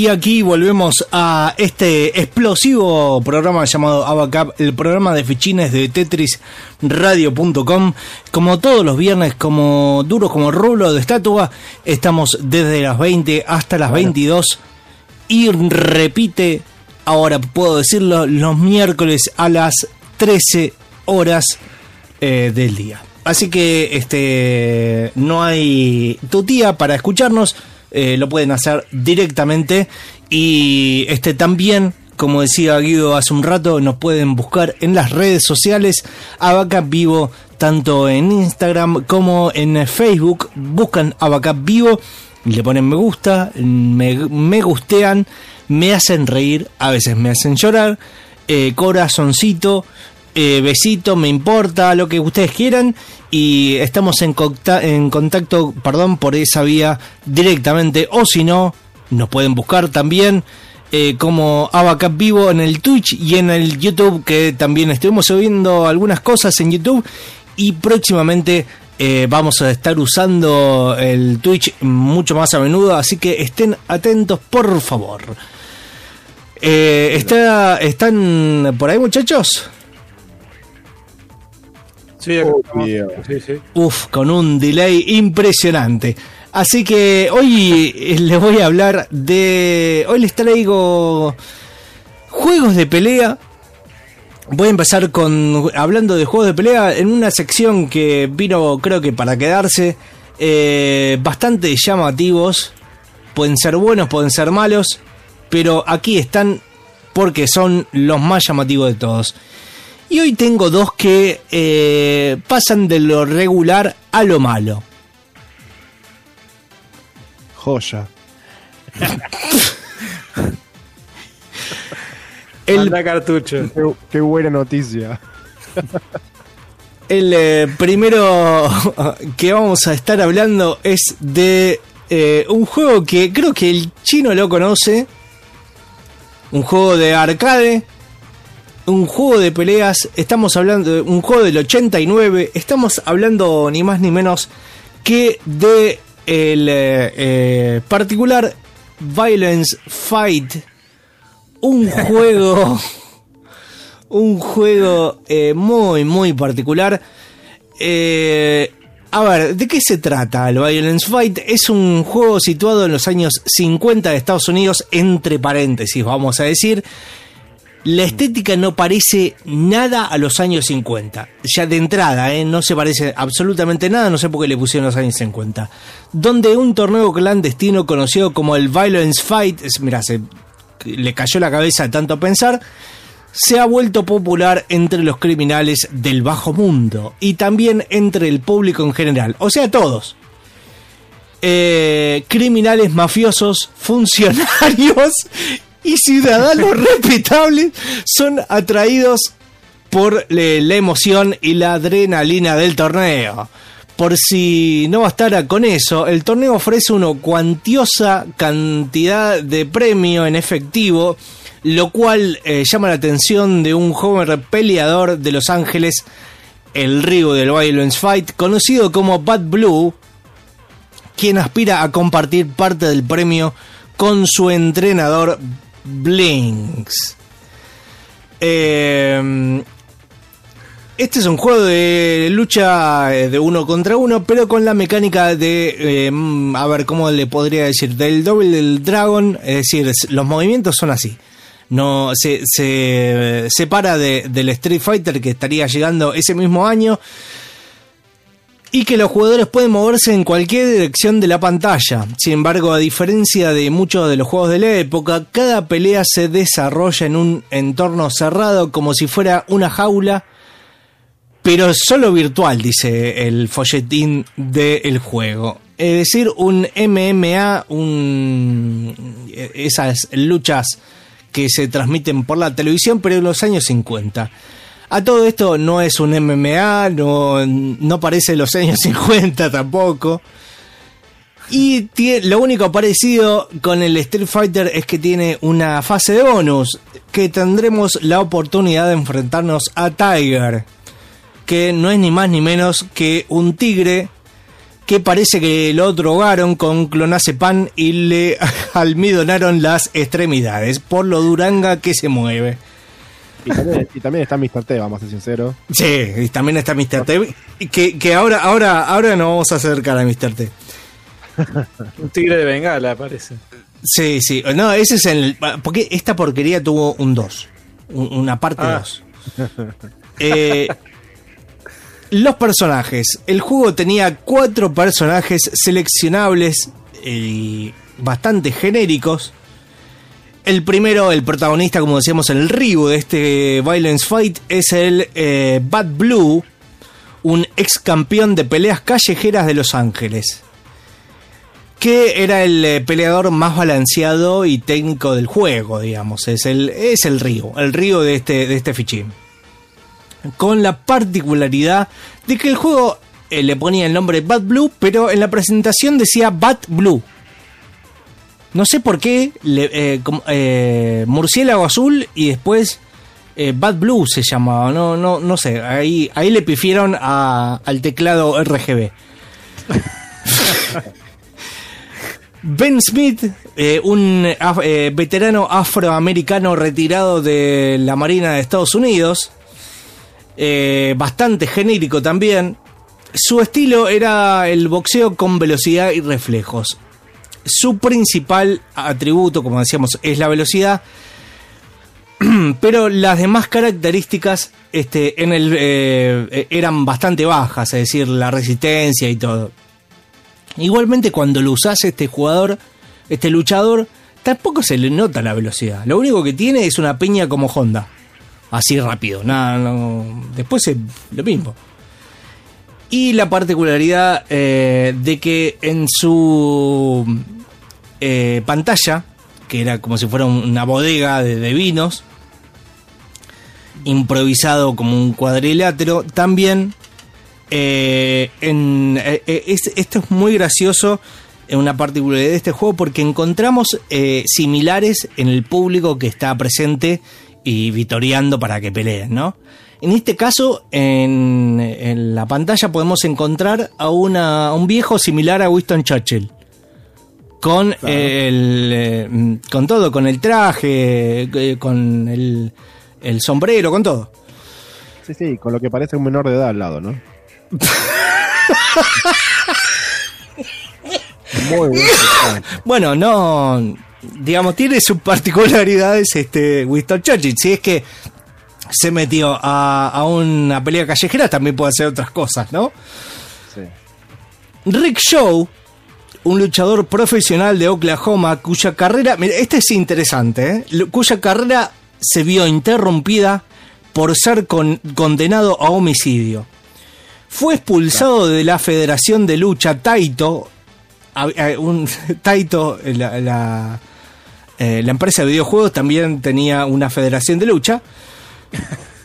Y aquí volvemos a este explosivo programa llamado Abacap, el programa de fichines de tetrisradio.com. Como todos los viernes, como duro como rulo de estatua, estamos desde las 20 hasta las 22 y repite, ahora puedo decirlo, los miércoles a las 13 horas eh, del día. Así que este no hay tutía para escucharnos, eh, lo pueden hacer directamente y este también como decía Guido hace un rato, nos pueden buscar en las redes sociales Abacap Vivo, tanto en Instagram como en Facebook. Buscan Abacap Vivo, le ponen me gusta, me, me gustean, me hacen reír, a veces me hacen llorar, eh, corazoncito, eh, besito, me importa, lo que ustedes quieran. Y estamos en, conta- en contacto, perdón, por esa vía directamente. O si no, nos pueden buscar también eh, como Abacap Vivo en el Twitch y en el YouTube, que también estuvimos subiendo algunas cosas en YouTube. Y próximamente eh, vamos a estar usando el Twitch mucho más a menudo. Así que estén atentos, por favor. Está, ¿Están por ahí, muchachos? Sí. Uf, con un delay impresionante. Así que hoy eh, les voy a hablar de. Hoy les traigo juegos de pelea. Voy a empezar con hablando de juegos de pelea en una sección que vino, creo que para quedarse, eh, bastante llamativos. Pueden ser buenos, pueden ser malos, pero aquí están porque son los más llamativos de todos. Y hoy tengo dos que eh, pasan de lo regular a lo malo. Joya. El, Anda cartucho. Qué, qué buena noticia. el, eh, primero que vamos a estar hablando es de eh, un juego que creo que el chino lo conoce. Un juego de arcade. Un juego de peleas. Estamos hablando de un juego del 89. Estamos hablando ni más ni menos que de el eh, eh, particular Violence Fight. Un juego. un juego eh, muy, muy particular. Eh, a ver, ¿de qué se trata el Violence Fight? Es un juego situado en los años 50 de Estados Unidos, entre paréntesis, vamos a decir. La estética no parece nada a los años 50. Ya de entrada, ¿eh? no se parece absolutamente nada, no sé por qué le pusieron los años 50. Donde un torneo clandestino conocido como el Violence Fight, mira, se le cayó la cabeza tanto pensar, se ha vuelto popular entre los criminales del bajo mundo y también entre el público en general, o sea, todos. Eh, criminales mafiosos, funcionarios y ciudadanos respetables son atraídos por eh, la emoción y la adrenalina del torneo. Por si no bastara con eso, el torneo ofrece una cuantiosa cantidad de premio en efectivo, lo cual eh, llama la atención de un joven peleador de Los Ángeles, el río del Violence Fight, conocido como Bad Blue, quien aspira a compartir parte del premio con su entrenador Blinks. Eh, este es un juego de lucha eh, de uno contra uno, pero con la mecánica de, eh, mm, a ver, ¿cómo le podría decir? Del Double del Dragon, es decir, los movimientos son así. No se, se separa de, del Street Fighter que estaría llegando ese mismo año y que los jugadores pueden moverse en cualquier dirección de la pantalla. Sin embargo, a diferencia de muchos de los juegos de la época, cada pelea se desarrolla en un entorno cerrado como si fuera una jaula, pero solo virtual, dice el folletín del juego. Es decir, un MMA, un, esas luchas que se transmiten por la televisión, pero en los años 50. A todo esto no es un MMA, no, no parece los años 50 tampoco. Y lo único parecido con el Street Fighter es que tiene una fase de bonus, que tendremos la oportunidad de enfrentarnos a Tiger, que no es ni más ni menos que un tigre que parece que lo drogaron con clonazepam y le almidonaron las extremidades por lo duranga que se mueve. Y también, y también está Mr. T, vamos a ser sinceros. Sí, y también está Mr. T. Que, que ahora, ahora, ahora nos vamos a acercar a Mr. T. Un tigre de bengala, parece. Sí, sí. No, ese es el. Porque esta porquería tuvo un 2. Una parte Ah. 2. Eh, los personajes. El juego tenía cuatro personajes seleccionables y bastante genéricos. El primero, el protagonista, como decíamos el reboot de este Violence Fight, es el eh, Bad Blue, un ex campeón de peleas callejeras de Los Ángeles. Que era el eh, peleador más balanceado y técnico del juego, digamos. Es el, es el Río, el Río de este, de este fichín con la particularidad de que el juego eh, le ponía el nombre Bad Blue, pero en la presentación decía Bad Blue. No sé por qué, eh, eh, Murciélago Azul y después eh, Bad Blue se llamaba, no, no, no sé, ahí, ahí le pifieron al teclado RGB. Ben Smith, un veterano afroamericano retirado de la Marina de Estados Unidos, bastante genérico también. Su estilo era el boxeo con velocidad y reflejos. Su principal atributo, como decíamos, es la velocidad. Pero las demás características este, eh, eran bastante bajas, es decir, la resistencia y todo. Igualmente cuando lo usás este jugador, este luchador, tampoco se le nota la velocidad. Lo único que tiene es una peña como Honda. Así rápido. Nada, no- Después es lo mismo. Y la particularidad eh, de que en su eh, pantalla, que era como si fuera una bodega de, vinos, improvisado como un cuadrilátero, también eh, en, eh, es- esto es muy gracioso en una particularidad de este juego porque encontramos similares en el público que está presente y vitoreando para que peleen, ¿no? En este caso, en, en la pantalla podemos encontrar a, una, a un viejo similar a Winston Churchill. Con el eh, con todo, con el traje, eh, con el, el sombrero, con todo. Sí, sí, con lo que parece un menor de edad al lado, ¿no? Muy bueno. Bueno, no. Digamos, tiene sus particularidades este Winston Churchill. Si es que se metió a, a una pelea callejera, también puede hacer otras cosas, ¿no? Sí. Rick Show, un luchador profesional de Oklahoma cuya carrera. Mira, este es interesante, ¿eh? Cuya carrera se vio interrumpida por ser con- condenado a homicidio. Fue expulsado de la Federación de Lucha Taito. a- a- un, Taito, la, la, eh, la empresa de videojuegos, también tenía una federación de lucha.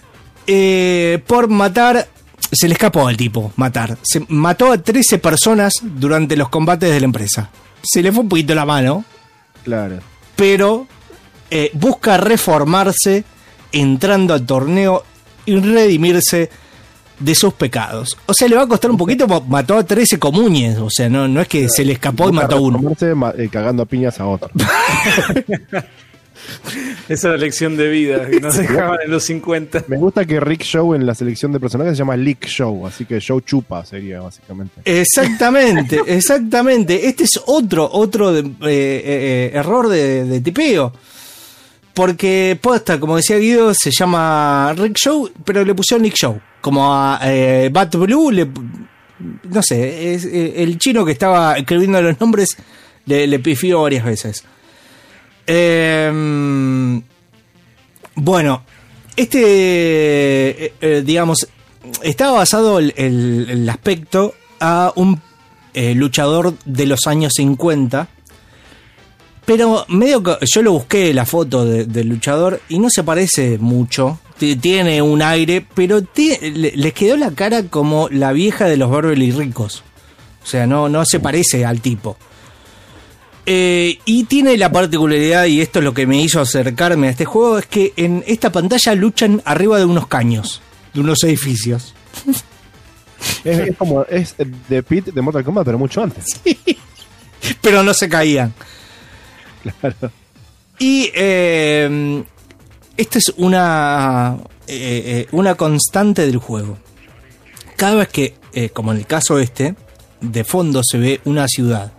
Eh, por matar. Se le escapó al tipo, matar. Se mató a 13 personas durante los combates de la empresa. Se le fue un poquito la mano, Claro. pero eh, busca reformarse entrando al torneo y redimirse de sus pecados. O sea, le va a costar un poquito, mató a 13 comunes. O sea, no, no es que se le escapó y mató a uno. eh, cagando a piñas a otro. Esa es la lección de vida que nos dejaban en los 50. Me gusta que Rick Show en la selección de personajes se llama Lick Show, así que Show chupa sería básicamente. Exactamente, exactamente. Este es otro, otro de- eh, eh, error de, de tipeo. Porque posta, como decía Guido, se llama Rick Show, pero le pusieron Nick Show. Como a eh, Bat Blue, le, no sé, es, eh, el chino que estaba escribiendo los nombres le, le pifió varias veces. Em, bueno, este, eh, eh, digamos, estaba basado el, el- aspecto a un eh, luchador de los años 50. Pero medio que yo lo busqué la foto de- del luchador y no se parece mucho. Tiene un aire, pero les quedó la cara como la vieja de los Beverly Ricos. O sea, no, no se parece al tipo. Eh, y tiene la particularidad, y esto es lo que me hizo acercarme a este juego, es que en esta pantalla luchan arriba de unos caños, de unos edificios. Es, es como, es de Pit de Mortal Kombat, pero mucho antes. Pero no se caían. Claro. Y eh, esta es una, eh, una constante del juego. Cada vez que, como en el caso este, de fondo se ve una ciudad.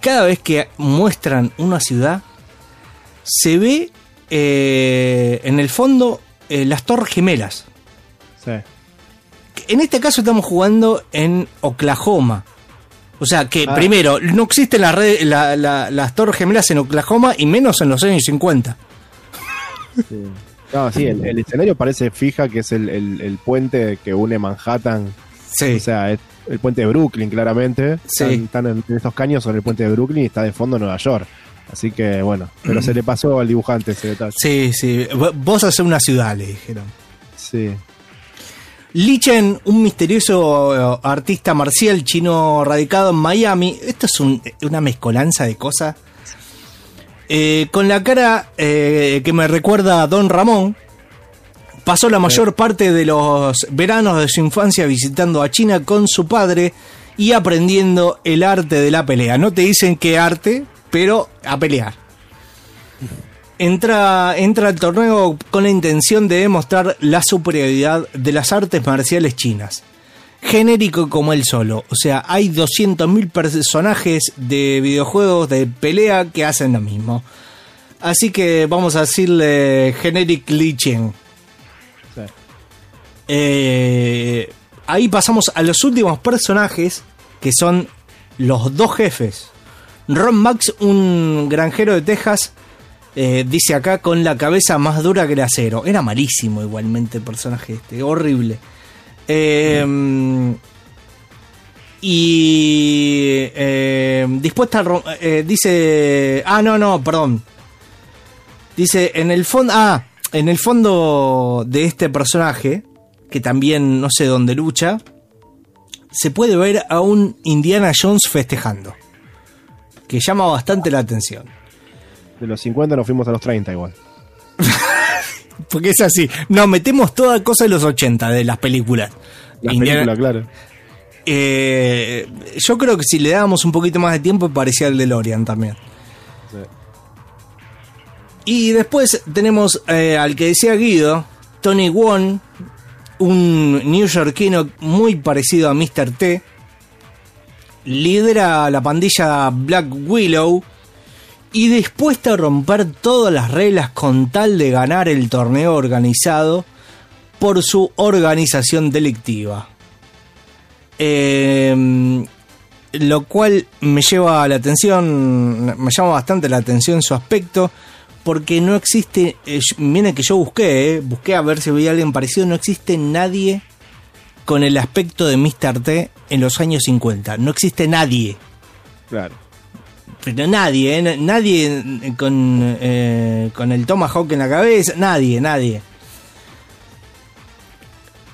Cada vez que muestran una ciudad, se ve eh, en el fondo eh, las torres gemelas. Sí. En este caso estamos jugando en Oklahoma. O sea que Ah. primero, no existen las, red- la- la- las torres gemelas en Oklahoma y menos en los años 50. No, sí, el, el escenario parece fija que es el, el- el puente que une Manhattan. Sí. O sea, es el puente de Brooklyn, claramente. Sí. Están, están en, estos caños sobre el puente de Brooklyn y está de fondo Nueva York. Así que bueno, pero se le pasó al dibujante ese detalle. Sí, sí. Vos haces una ciudad, le dijeron. Sí. Li Chen, un misterioso eh, artista marcial chino radicado en Miami. Esto es un- una mezcolanza de cosas. Eh, con la cara eh, que me recuerda a Don Ramón. Pasó la mayor parte de los veranos de su infancia visitando a China con su padre y aprendiendo el arte de la pelea. No te dicen qué arte, pero a pelear. Entra, entra al torneo con la intención de demostrar la superioridad de las artes marciales chinas. Genérico como él solo. O sea, hay 200.000 personajes de videojuegos de pelea que hacen lo mismo. Así que vamos a decirle Generic Li Chen. Eh, ahí pasamos a los últimos personajes, que son los dos jefes. Ron Max, un granjero de Texas, eh, dice acá con la cabeza más dura que el acero. Era malísimo igualmente el personaje este, horrible. Eh, y eh, dispuesta a eh, dice ah no no perdón dice en el fondo ah en el fondo de este personaje que también no sé dónde lucha se puede ver a un Indiana Jones festejando que llama bastante la atención De los 50 nos fuimos a los 30 igual. porque es así no metemos toda cosa de los 80 de las películas Las Indiana- películas, claro. Eh, yo creo que si le dábamos un poquito más de tiempo parecía el de Lorian también. Sí. Y después tenemos eh, al que decía Guido, Tony Wong, un newyorkino muy parecido a Mr. T. Lidera la pandilla Black Willow y dispuesta a romper todas las reglas con tal de ganar el torneo organizado por su organización delictiva. Eh, lo cual me lleva la atención, me llama bastante la atención su aspecto, porque no existe, eh, miren que yo busqué, eh, busqué a ver si veía alguien parecido, no existe nadie con el aspecto de Mr. T en los años 50, no existe nadie, Claro. pero nadie, eh, nadie eh, con, con el Tomahawk en la cabeza, nadie, nadie.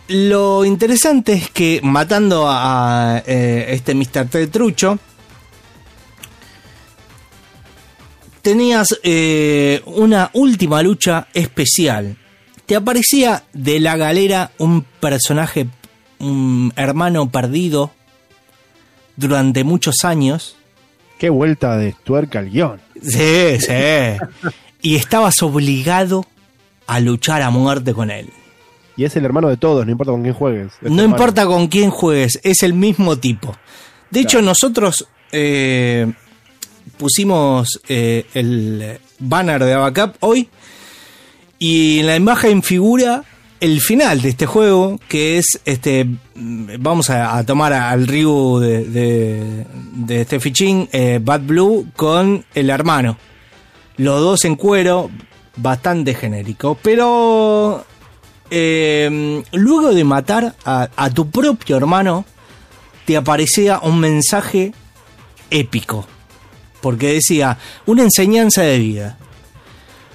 Lo interesante es que matando a, a, este Mr. T trucho, tenías eh, una última lucha especial. Te aparecía de la galera un personaje, un hermano perdido durante muchos años. Qué vuelta de tuerca al guion. Sí, sí. Y estabas obligado a luchar a muerte con él. Y es el hermano de todos, no importa con quién juegues. No hermano. importa con quién juegues, es el mismo tipo. De hecho, nosotros eh, pusimos eh, el banner de Abacap hoy y en la imagen figura el final de este juego, que es este. Vamos a, tomar al Ryu de, de, de este fichín, eh, Bad Blue, con el hermano. Los dos en cuero, bastante genérico. Pero eh, luego de matar a tu propio hermano, te aparecía un mensaje épico. Porque decía, una enseñanza de vida.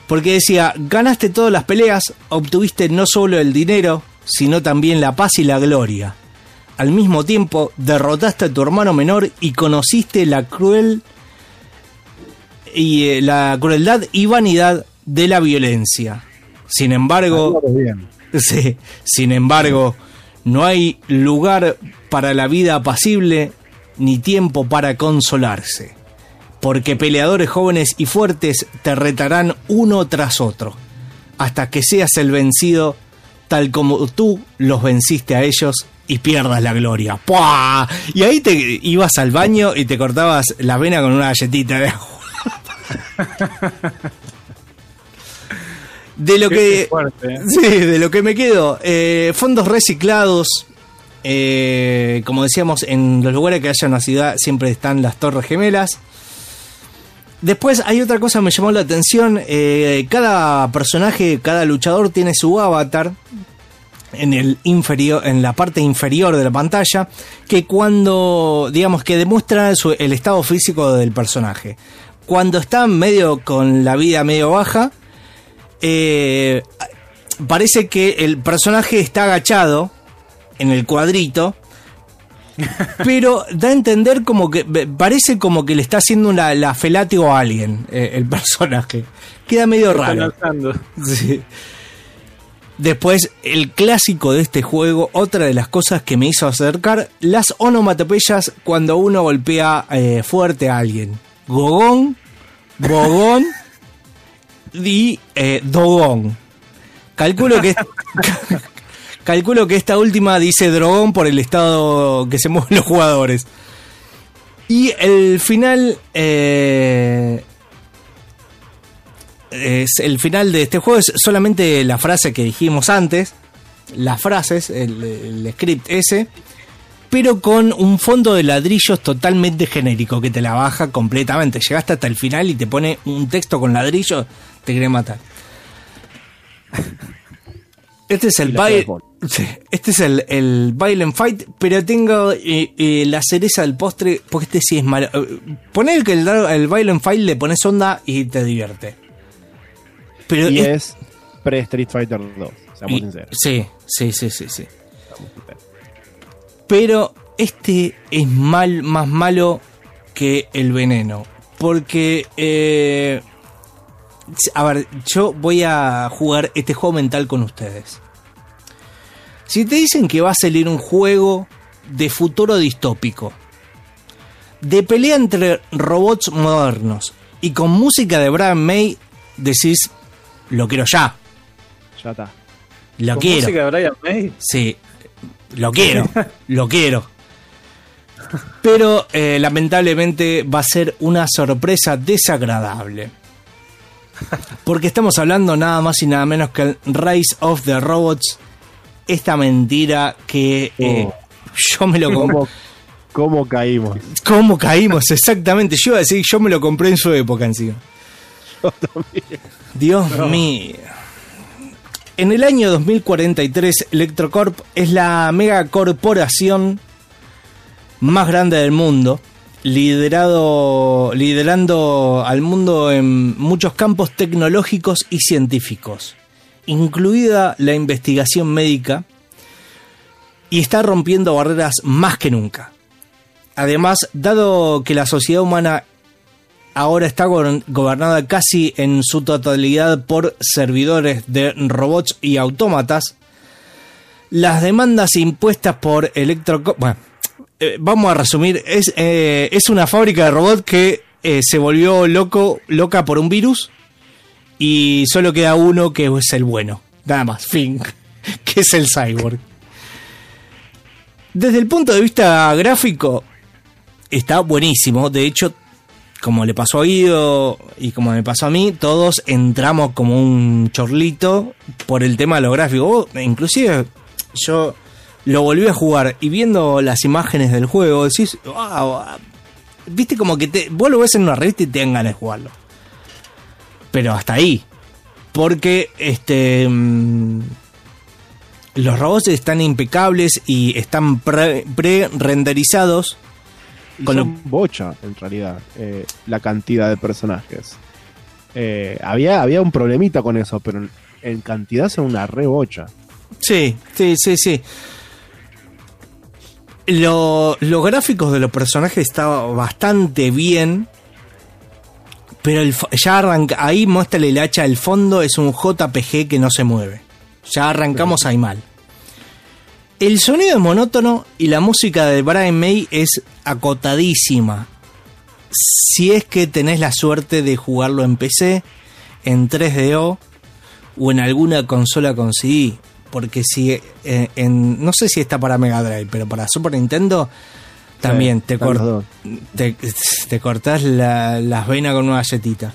Porque decía, ganaste todas las peleas, obtuviste no solo el dinero, sino también la paz y la gloria. Al mismo tiempo, derrotaste a tu hermano menor y conociste la cruel y eh, la crueldad y vanidad de la violencia. Sin embargo. Sí, sin embargo, No hay lugar para la vida apacible ni tiempo para consolarse, porque peleadores jóvenes y fuertes te retarán uno tras otro, hasta que seas el vencido tal como tú los venciste a ellos y pierdas la gloria. ¡Pua! Y ahí te ibas al baño y te cortabas la vena con una galletita de agua. De lo que. ¿eh? Sí, de lo que me quedo. eh, fondos reciclados. eh, como decíamos, en los lugares que haya una ciudad siempre están las torres gemelas. Después hay otra cosa que me llamó la atención. eh, cada personaje, cada luchador tiene su avatar en el inferior, en la parte inferior de la pantalla, que cuando, digamos, que demuestra el estado físico del personaje. Cuando está medio con la vida medio baja, eh, parece que el personaje está agachado en el cuadrito, pero da a entender como que parece como que le está haciendo una, la felatio a alguien eh, el personaje. Queda medio raro. Sí. Después, el clásico de este juego, otra de las cosas que me hizo acercar, las onomatopeyas cuando uno golpea eh, fuerte a alguien. Gogón, bogón y eh, dogón. Calculo que calculo que esta última dice drogón por el estado que se mueven los jugadores. Y el final eh, es el final de este juego es solamente la frase que dijimos antes, las frases, el, el script ese, pero con un fondo de ladrillos totalmente genérico que te la baja completamente. Llegaste hasta el final y te pone un texto con ladrillos, te quiere matar. Este es el baile. Este es el, el Violent Fight, pero tengo eh, eh, la cereza del postre, porque este sí es malo. Eh, Poner que el, el Violent Fight le pones onda y te divierte. Pero Y es- es pre-Street Fighter 2, seamos y- sinceros. sí, sí, sí, sí, sí. Pero este es mal, más malo que el veneno. Porque, eh, a ver, yo voy a jugar este juego mental con ustedes. Si te dicen que va a salir un juego de futuro distópico, de pelea entre robots modernos y con música de Brian May, decís, lo quiero ya, Ya está. lo ¿Con quiero. música de Brian May? Sí, lo quiero, lo quiero. Pero eh, lamentablemente va a ser una sorpresa desagradable. Porque estamos hablando nada más y nada menos que el Rise of the Robots. Esta mentira que eh, Oh. yo me lo compré. ¿Cómo, cómo caímos? ¿Cómo caímos? Exactamente. Yo iba a decir, yo me lo compré en su época encima. Dios mío. En el año 2043, Electrocorp es la megacorporación más grande del mundo, liderado, liderando al mundo en muchos campos tecnológicos y científicos, incluida la investigación médica, y está rompiendo barreras más que nunca. Además, dado que la sociedad humana ahora está go- gobernada casi en su totalidad por servidores de robots y autómatas, las demandas impuestas por Electro... eh, vamos a resumir, es, eh, es una fábrica de robots que eh, se volvió loco, loca por un virus y solo queda uno que es el bueno. Nada más, fin. que es el cyborg. Desde el punto de vista gráfico, está buenísimo. De hecho, como le pasó a Guido y como me pasó a mí, todos entramos como un chorlito por el tema de lo gráfico. Inclusive yo lo volví a jugar y viendo las imágenes del juego, decís, wow, viste como que te, vos lo ves en una revista y te dan ganas de jugarlo. Pero hasta ahí. Porque este mm, los robots están impecables y están pre- pre-renderizados. Y Con lo- son bocha, en realidad, eh, la cantidad de personajes. Eh, había, había un problemita con eso, pero en, en cantidad son una re bocha. Sí, sí, sí, sí. Lo- los gráficos de los personajes estaban bastante bien. Pero el, ya arranca, ahí muestra el hacha, el fondo es un JPG que no se mueve. Ya arrancamos ahí mal. El sonido es monótono y la música de Brian May es acotadísima. Si es que tenés la suerte de jugarlo en PC, en 3DO o en alguna consola con CD. Porque si eh, en, no sé si está para Mega Drive, pero para Super Nintendo también Sí, te, cor- te, te cortás la- las venas con una galletita.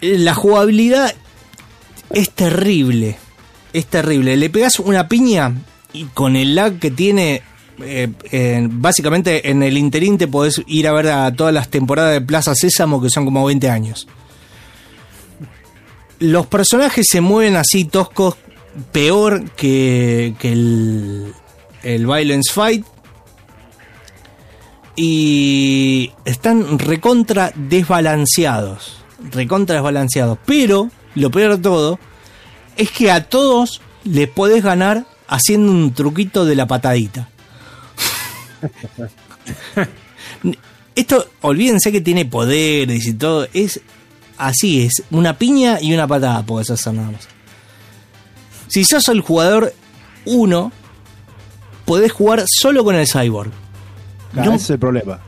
La jugabilidad es terrible. Es terrible. Le pegas una piña y con el lag que tiene, eh, eh, básicamente en el interín te podés ir a ver a todas las temporadas de Plaza Sésamo que son como 20 años. Los personajes se mueven así toscos, peor que, el, el Violence Fight. Y están recontra desbalanceados. Recontra desbalanceados. Pero, lo peor de todo, es que a todos les podés ganar haciendo un truquito de la patadita. Esto, olvídense que tiene poderes y todo. Es así, es una piña y una patada podés hacer nada más. Si sos el jugador 1, podés jugar solo con el cyborg. Claro, No- ese es el problema.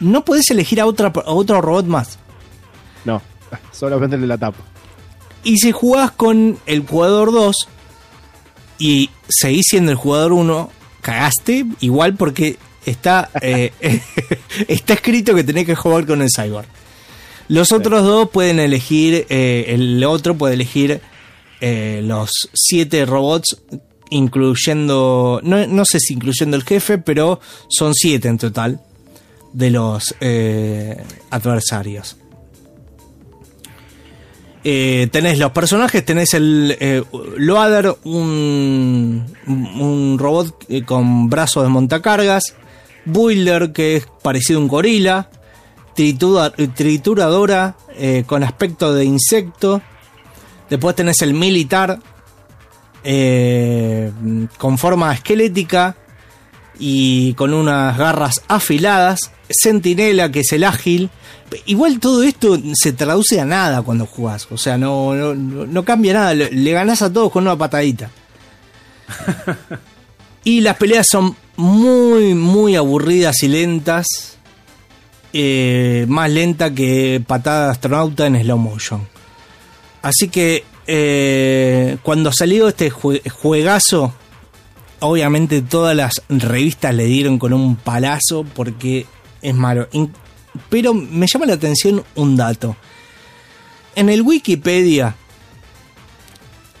No podés elegir a, otra, a otro robot más. No, solamente le la tapa. Y si jugás con el jugador 2 y seguís siendo el jugador 1, cagaste igual porque está, eh, está escrito que tenés que jugar con el cyborg. Los otros dos pueden elegir, eh, el otro puede elegir eh, los siete robots, incluyendo, no, no sé si incluyendo el jefe, pero son siete en total de los eh, adversarios. Eh, tenés los personajes, tenés el Loader, un, un robot con brazos de montacargas, Builder, que es parecido a un gorila, Tritura- Trituradora, con aspecto de insecto, después tenés el Militar, eh, con forma esquelética y con unas garras afiladas, Sentinela, que es el ágil, Igual todo esto se traduce a nada cuando jugás. O sea, no, no, no- cambia nada. Le, le ganás a todos con una patadita. y las peleas son muy, muy aburridas y lentas. Eh, más lenta que patada de astronauta en slow motion. Así que eh, cuando salió este jue- juegazo, obviamente todas las revistas le dieron con un palazo porque es malo. Pero me llama la atención un dato. En el Wikipedia,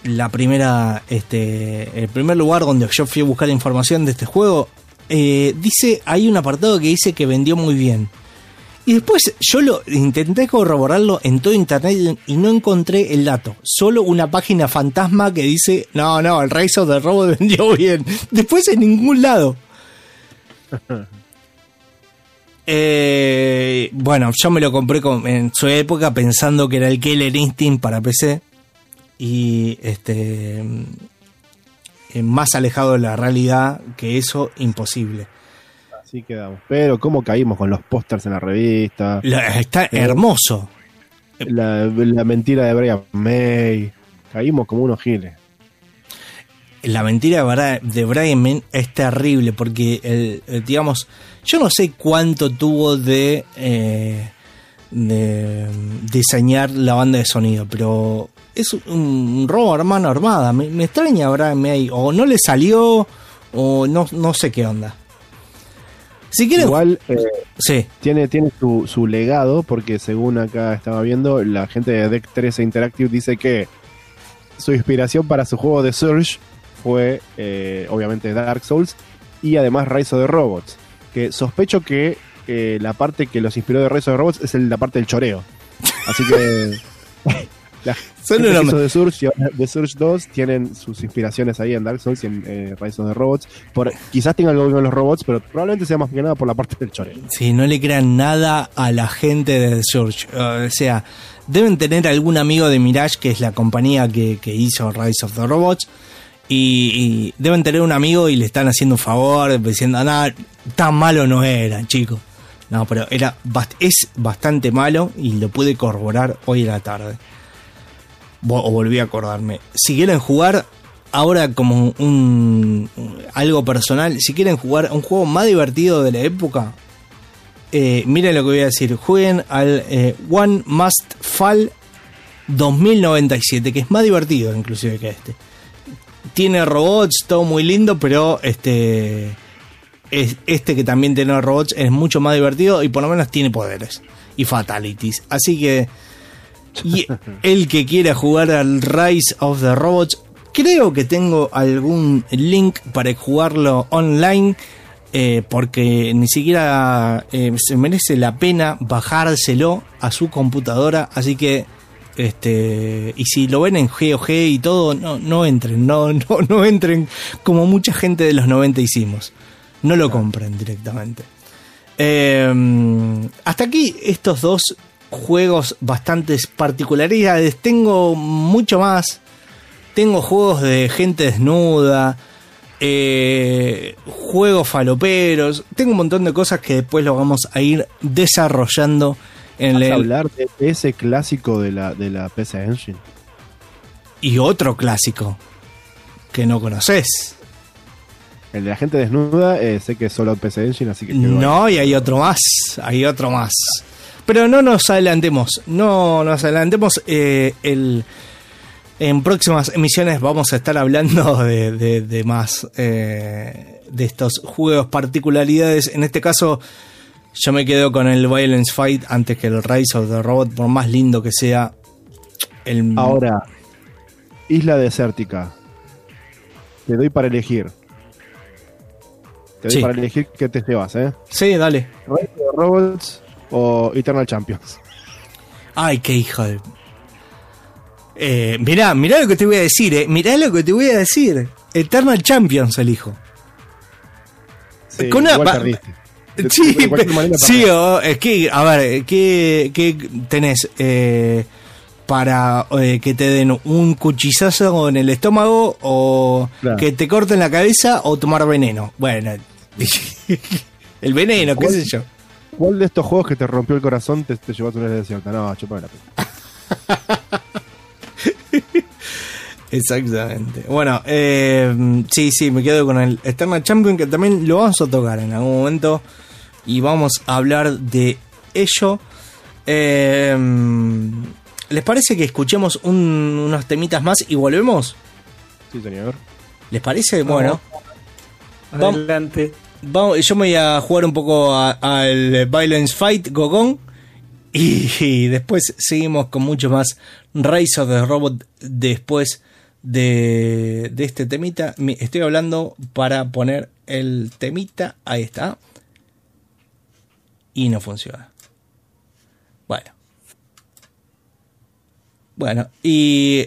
la primera, este, el primer lugar donde yo fui a buscar información de este juego, eh, dice, hay un apartado que dice que vendió muy bien. Y después yo lo intenté corroborarlo en todo internet y no encontré el dato. Solo una página fantasma que dice, no, no, el Rise of the Robot vendió bien. Después en ningún lado. Eh, bueno, yo me lo compré con- en su época pensando que era el Killer Instinct para PC. Y este. eh, Más alejado de la realidad que eso, imposible. Así quedamos. Pero cómo caímos con los pósters en la revista. La- está Eh, hermoso. La, la mentira de Brian May. Caímos como unos giles. La mentira de Brian May es terrible porque, el, el, digamos, yo no sé cuánto tuvo de, eh, de diseñar la banda de sonido, pero es un robo a mano armada. Me, me extraña Brian May, o no le salió, o no, no sé qué onda. Si quieren, Igual eh, sí. tiene, tiene su, su legado, porque según acá estaba viendo, la gente de Deck 13 Interactive dice que su inspiración para su juego de Surge fue eh, obviamente Dark Souls y además Rise of the Robots. Que sospecho que eh, la parte que los inspiró de Rise of the Robots es el- la parte del choreo. Así que la Son gente que hizo de Surge y ahora de Surge 2 tienen sus inspiraciones ahí en Dark Souls y en eh, Rise of the Robots. Por, quizás tenga algo que ver con los robots, pero probablemente sea más que nada por la parte del choreo. Sí, no le crean nada a la gente de The Surge. Uh, o sea, deben tener algún amigo de Mirage, que es la compañía que, que hizo Rise of the Robots. Y, y deben tener un amigo y le están haciendo un favor, diciendo, nada, tan malo no era, chicos. No, pero era bast- es bastante malo y lo pude corroborar hoy a la tarde. O volví a acordarme. Si quieren jugar, ahora como un, algo personal, si quieren jugar un juego más divertido de la época, eh, miren lo que voy a decir, jueguen al eh, One Must Fall 2097, que es más divertido inclusive que este. Tiene robots, todo muy lindo, pero este es- este que también tiene robots es mucho más divertido y por lo menos tiene poderes y fatalities. Así que y el que quiera jugar al Rise of the Robots, creo que tengo algún link para jugarlo online. eh, porque ni siquiera eh, se merece la pena bajárselo a su computadora. Así que, este, y si lo ven en GOG y todo, no, no entren, no, no, no entren como mucha gente de los 90 hicimos. No lo compren directamente. Eh, hasta aquí estos dos juegos bastantes particularidades. Tengo mucho más. Tengo juegos de gente desnuda. eh, juegos faloperos. Tengo un montón de cosas que después lo vamos a ir desarrollando en ¿Vas a hablar de ese clásico de la, de la PC Engine? y otro clásico que no conoces. El de la gente desnuda, eh, sé que es solo PC Engine, así que... No, y hay otro más, hay otro más. Pero no nos adelantemos, no nos adelantemos. eh, el, en próximas emisiones vamos a estar hablando de, de- de más eh, de estos juegos, particularidades. En este caso, yo me quedo con el Violence Fight antes que el Rise of the Robot, por más lindo que sea. El, Ahora, Isla Desértica. Te doy para elegir. Te doy Sí. para elegir qué te llevas, ¿eh? Sí, dale. Rise of the Robots o Eternal Champions. Ay, qué hijo de. Eh, mirá, mirá lo que te voy a decir, eh. Mirá lo que te voy a decir. Eternal Champions elijo. Sí, Con una- Sí, sí, o- es que, a ver, ¿qué, qué tenés eh, para eh, que te den un cuchillazo en el estómago o Claro. que te corten la cabeza o tomar veneno? Bueno, el veneno, qué ¿Cuál- sé yo. ¿Cuál de estos juegos que te rompió el corazón te, te llevas una isla desierta? No, chupame la pena. Exactamente. Bueno, eh, sí, sí, me quedo con el Eternal Champion que también lo vamos a tocar en algún momento y vamos a hablar de ello. Eh, ¿Les parece que escuchemos un- unos temitas más y volvemos? Sí, señor. ¿Les parece? Bueno. Adelante. vamos, yo me voy a jugar un poco al Violence Fight Gogón y, después seguimos con mucho más Rise of the Robot después de, de este temita. Estoy hablando para poner el temita, ahí está. Y no funciona. Bueno. Bueno, y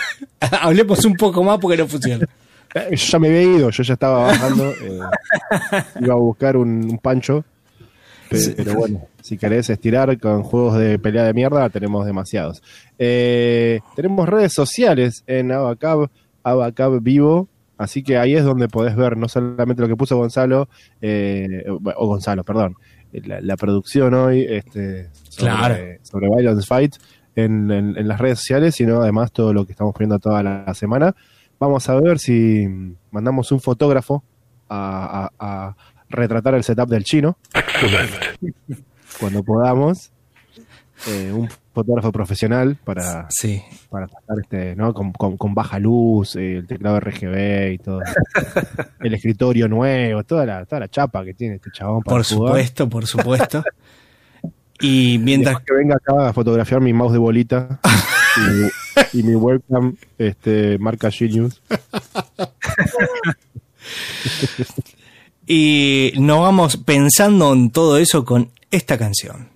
hablemos un poco más porque no funciona. Eh, yo ya me había ido, yo ya estaba bajando. eh, iba a buscar un, un pancho. Pe- Pero bueno, si querés estirar con juegos de pelea de mierda, tenemos demasiados. Eh, tenemos redes sociales en Abacab, Abacab Vivo. Así que ahí es donde podés ver no solamente lo que puso Gonzalo, eh, o Gonzalo, perdón, la, la producción hoy este, sobre, Claro. sobre Violence Fight en, en- en las redes sociales, sino además todo lo que estamos poniendo toda la semana. Vamos a ver si mandamos un fotógrafo a, a- a retratar el setup del chino cuando podamos. Eh, un fotógrafo profesional para, Sí. para sacar este, ¿no? Con, con- con baja luz, eh, el teclado RGB y todo. el escritorio nuevo, toda la, toda la chapa que tiene este chabón para Por jugar. supuesto, por supuesto. Y mientras que venga acá a fotografiar mi mouse de bolita y, y mi webcam este, marca Genius. y nos vamos pensando en todo eso con esta canción.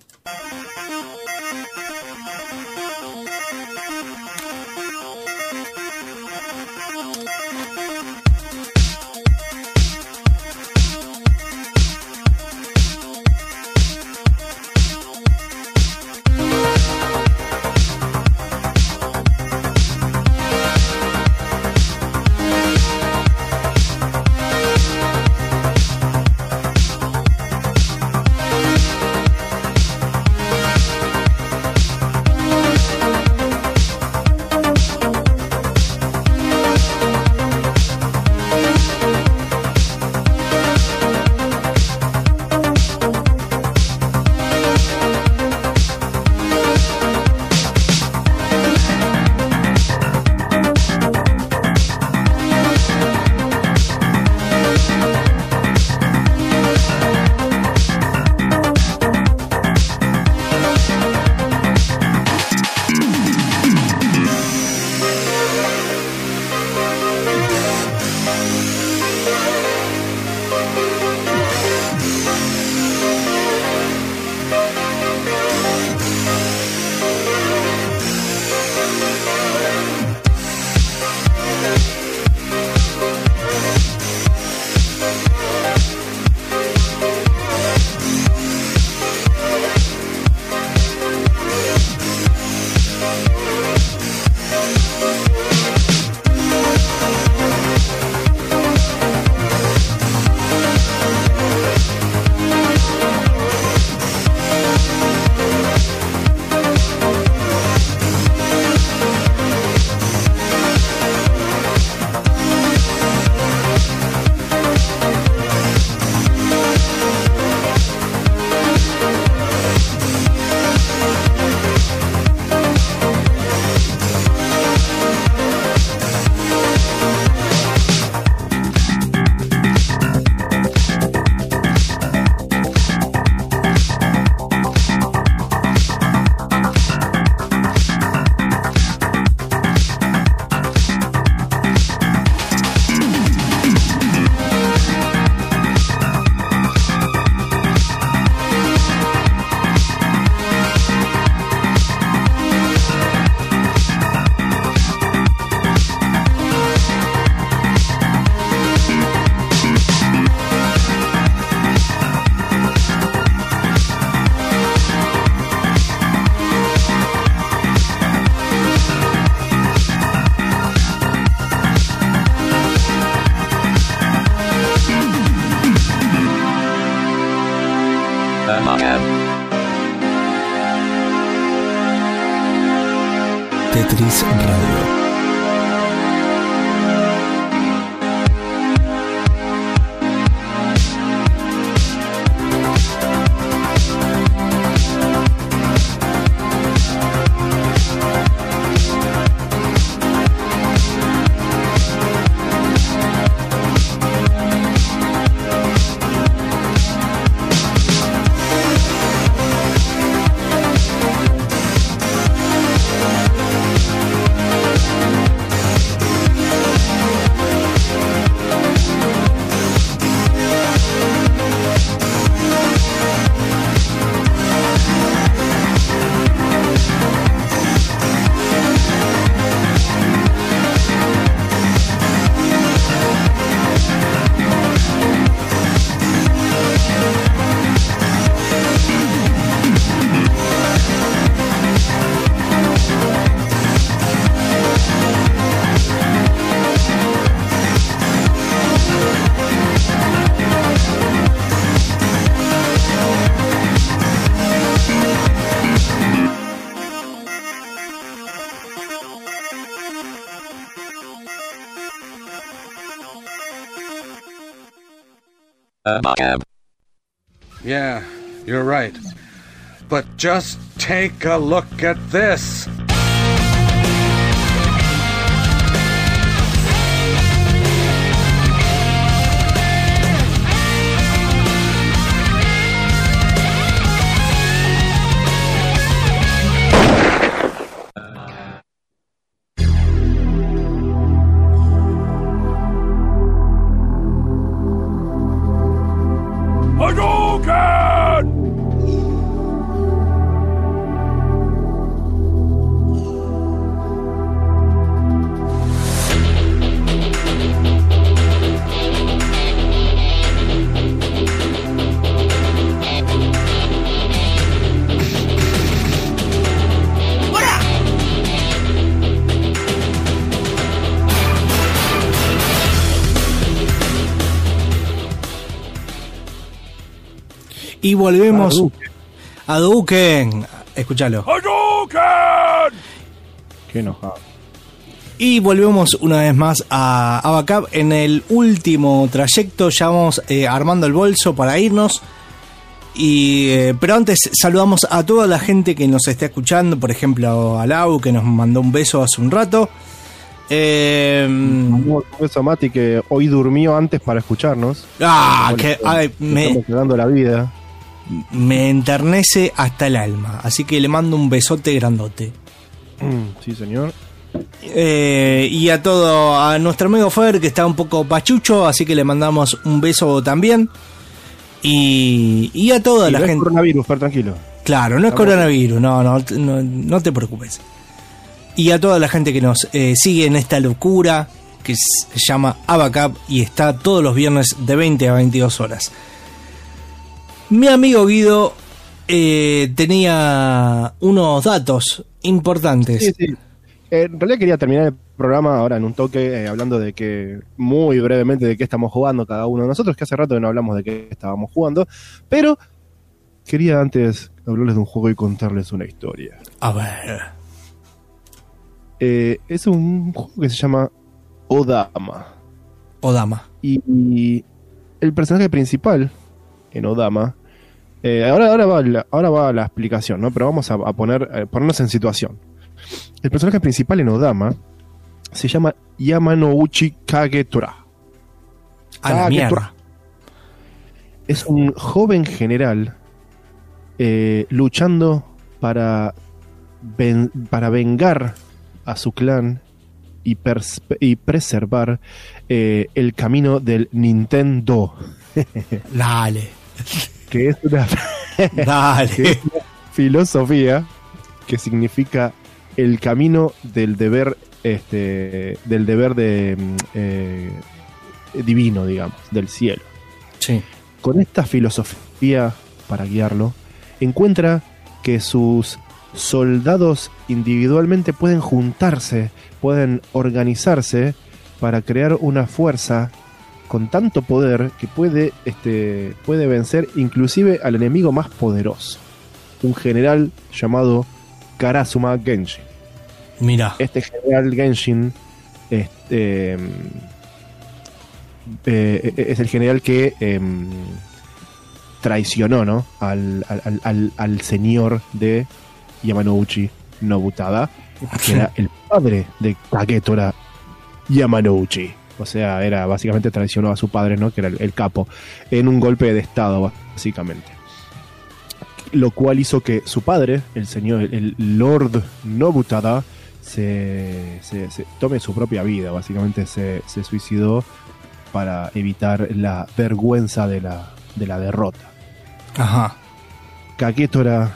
Yeah, you're right. But just take a look at this. Y volvemos a Duken. Escúchalo. Hadouken! Qué enojado. Y volvemos una vez más a Abacab. En el último trayecto ya vamos eh, armando el bolso para irnos. Y, eh, pero antes saludamos a toda la gente que nos está escuchando. Por ejemplo, a Lau que nos mandó un beso hace un rato. Eh, Un beso a Mati que hoy durmió antes para escucharnos. ah, Bueno, que ay, me, Estamos la vida. Me enternece hasta el alma. Así que le mando un besote grandote. Mm, Sí, señor. Eh, y a todo, a nuestro amigo Fer que está un poco pachucho, así que le mandamos un beso también. Y, y a toda Y la no es gente. coronavirus, Fer, tranquilo. Claro, no es coronavirus, no, no, no, no te preocupes. Y a toda la gente que nos eh, sigue en esta locura que se llama Abacap y está todos los viernes de 20 a 22 horas. Mi amigo Guido eh, tenía unos datos importantes. Sí, sí. Eh, en realidad quería terminar el programa ahora en un toque, eh, hablando de que, muy brevemente, de qué estamos jugando cada uno de nosotros, que hace rato que no hablamos de qué estábamos jugando, pero quería antes hablarles de un juego y contarles una historia. A ver. Eh, es un juego que se llama Odama. Odama. Y, y el personaje principal en Odama. Eh, ahora, ahora, va la, ahora va la explicación, ¿no? Pero vamos a, a poner, eh, ponernos en situación. El personaje principal en Odama se llama Yamanouchi Kagetora. A la Kagetora. mierda. Es un joven general eh, luchando para, ven- para vengar a su clan y, pers- y preservar el camino del Nintendo. Dale. Que es una, Dale. que es una filosofía que significa el camino del deber este del deber de mm, eh, divino digamos del cielo Sí. con esta filosofía para guiarlo encuentra que sus soldados individualmente pueden juntarse pueden organizarse para crear una fuerza con tanto poder que puede, este, puede vencer inclusive al enemigo más poderoso, un general llamado Karasuma Genshin. Mira. Este general Genshin este, em, eh, es el general que em, traicionó ¿no? al, al- al- al- al señor de Yamanouchi Nobutada, que era el padre de Kagetora Yamanouchi. O sea, era básicamente traicionó a su padre, ¿no? Que era el, el capo, en un golpe de estado, básicamente. Lo cual hizo que su padre, el señor, el Lord Nobutada, se, se- se tome su propia vida. Básicamente se, se suicidó para evitar la vergüenza de la, de la derrota. Ajá. Kagetora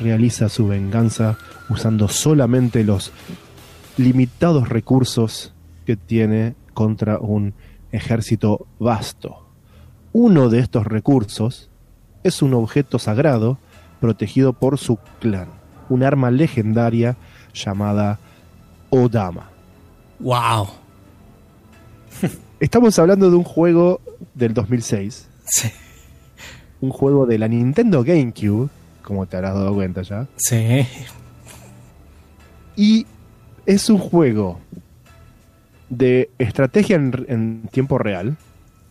realiza su venganza usando solamente los limitados recursos que tiene contra un ejército vasto. Uno de estos recursos es un objeto sagrado protegido por su clan, un arma legendaria llamada Odama. Wow. Estamos hablando de un juego del 2006. Sí. Un juego de la Nintendo GameCube, como te habrás dado cuenta ya. Sí. Y es un juego de estrategia en, en tiempo real.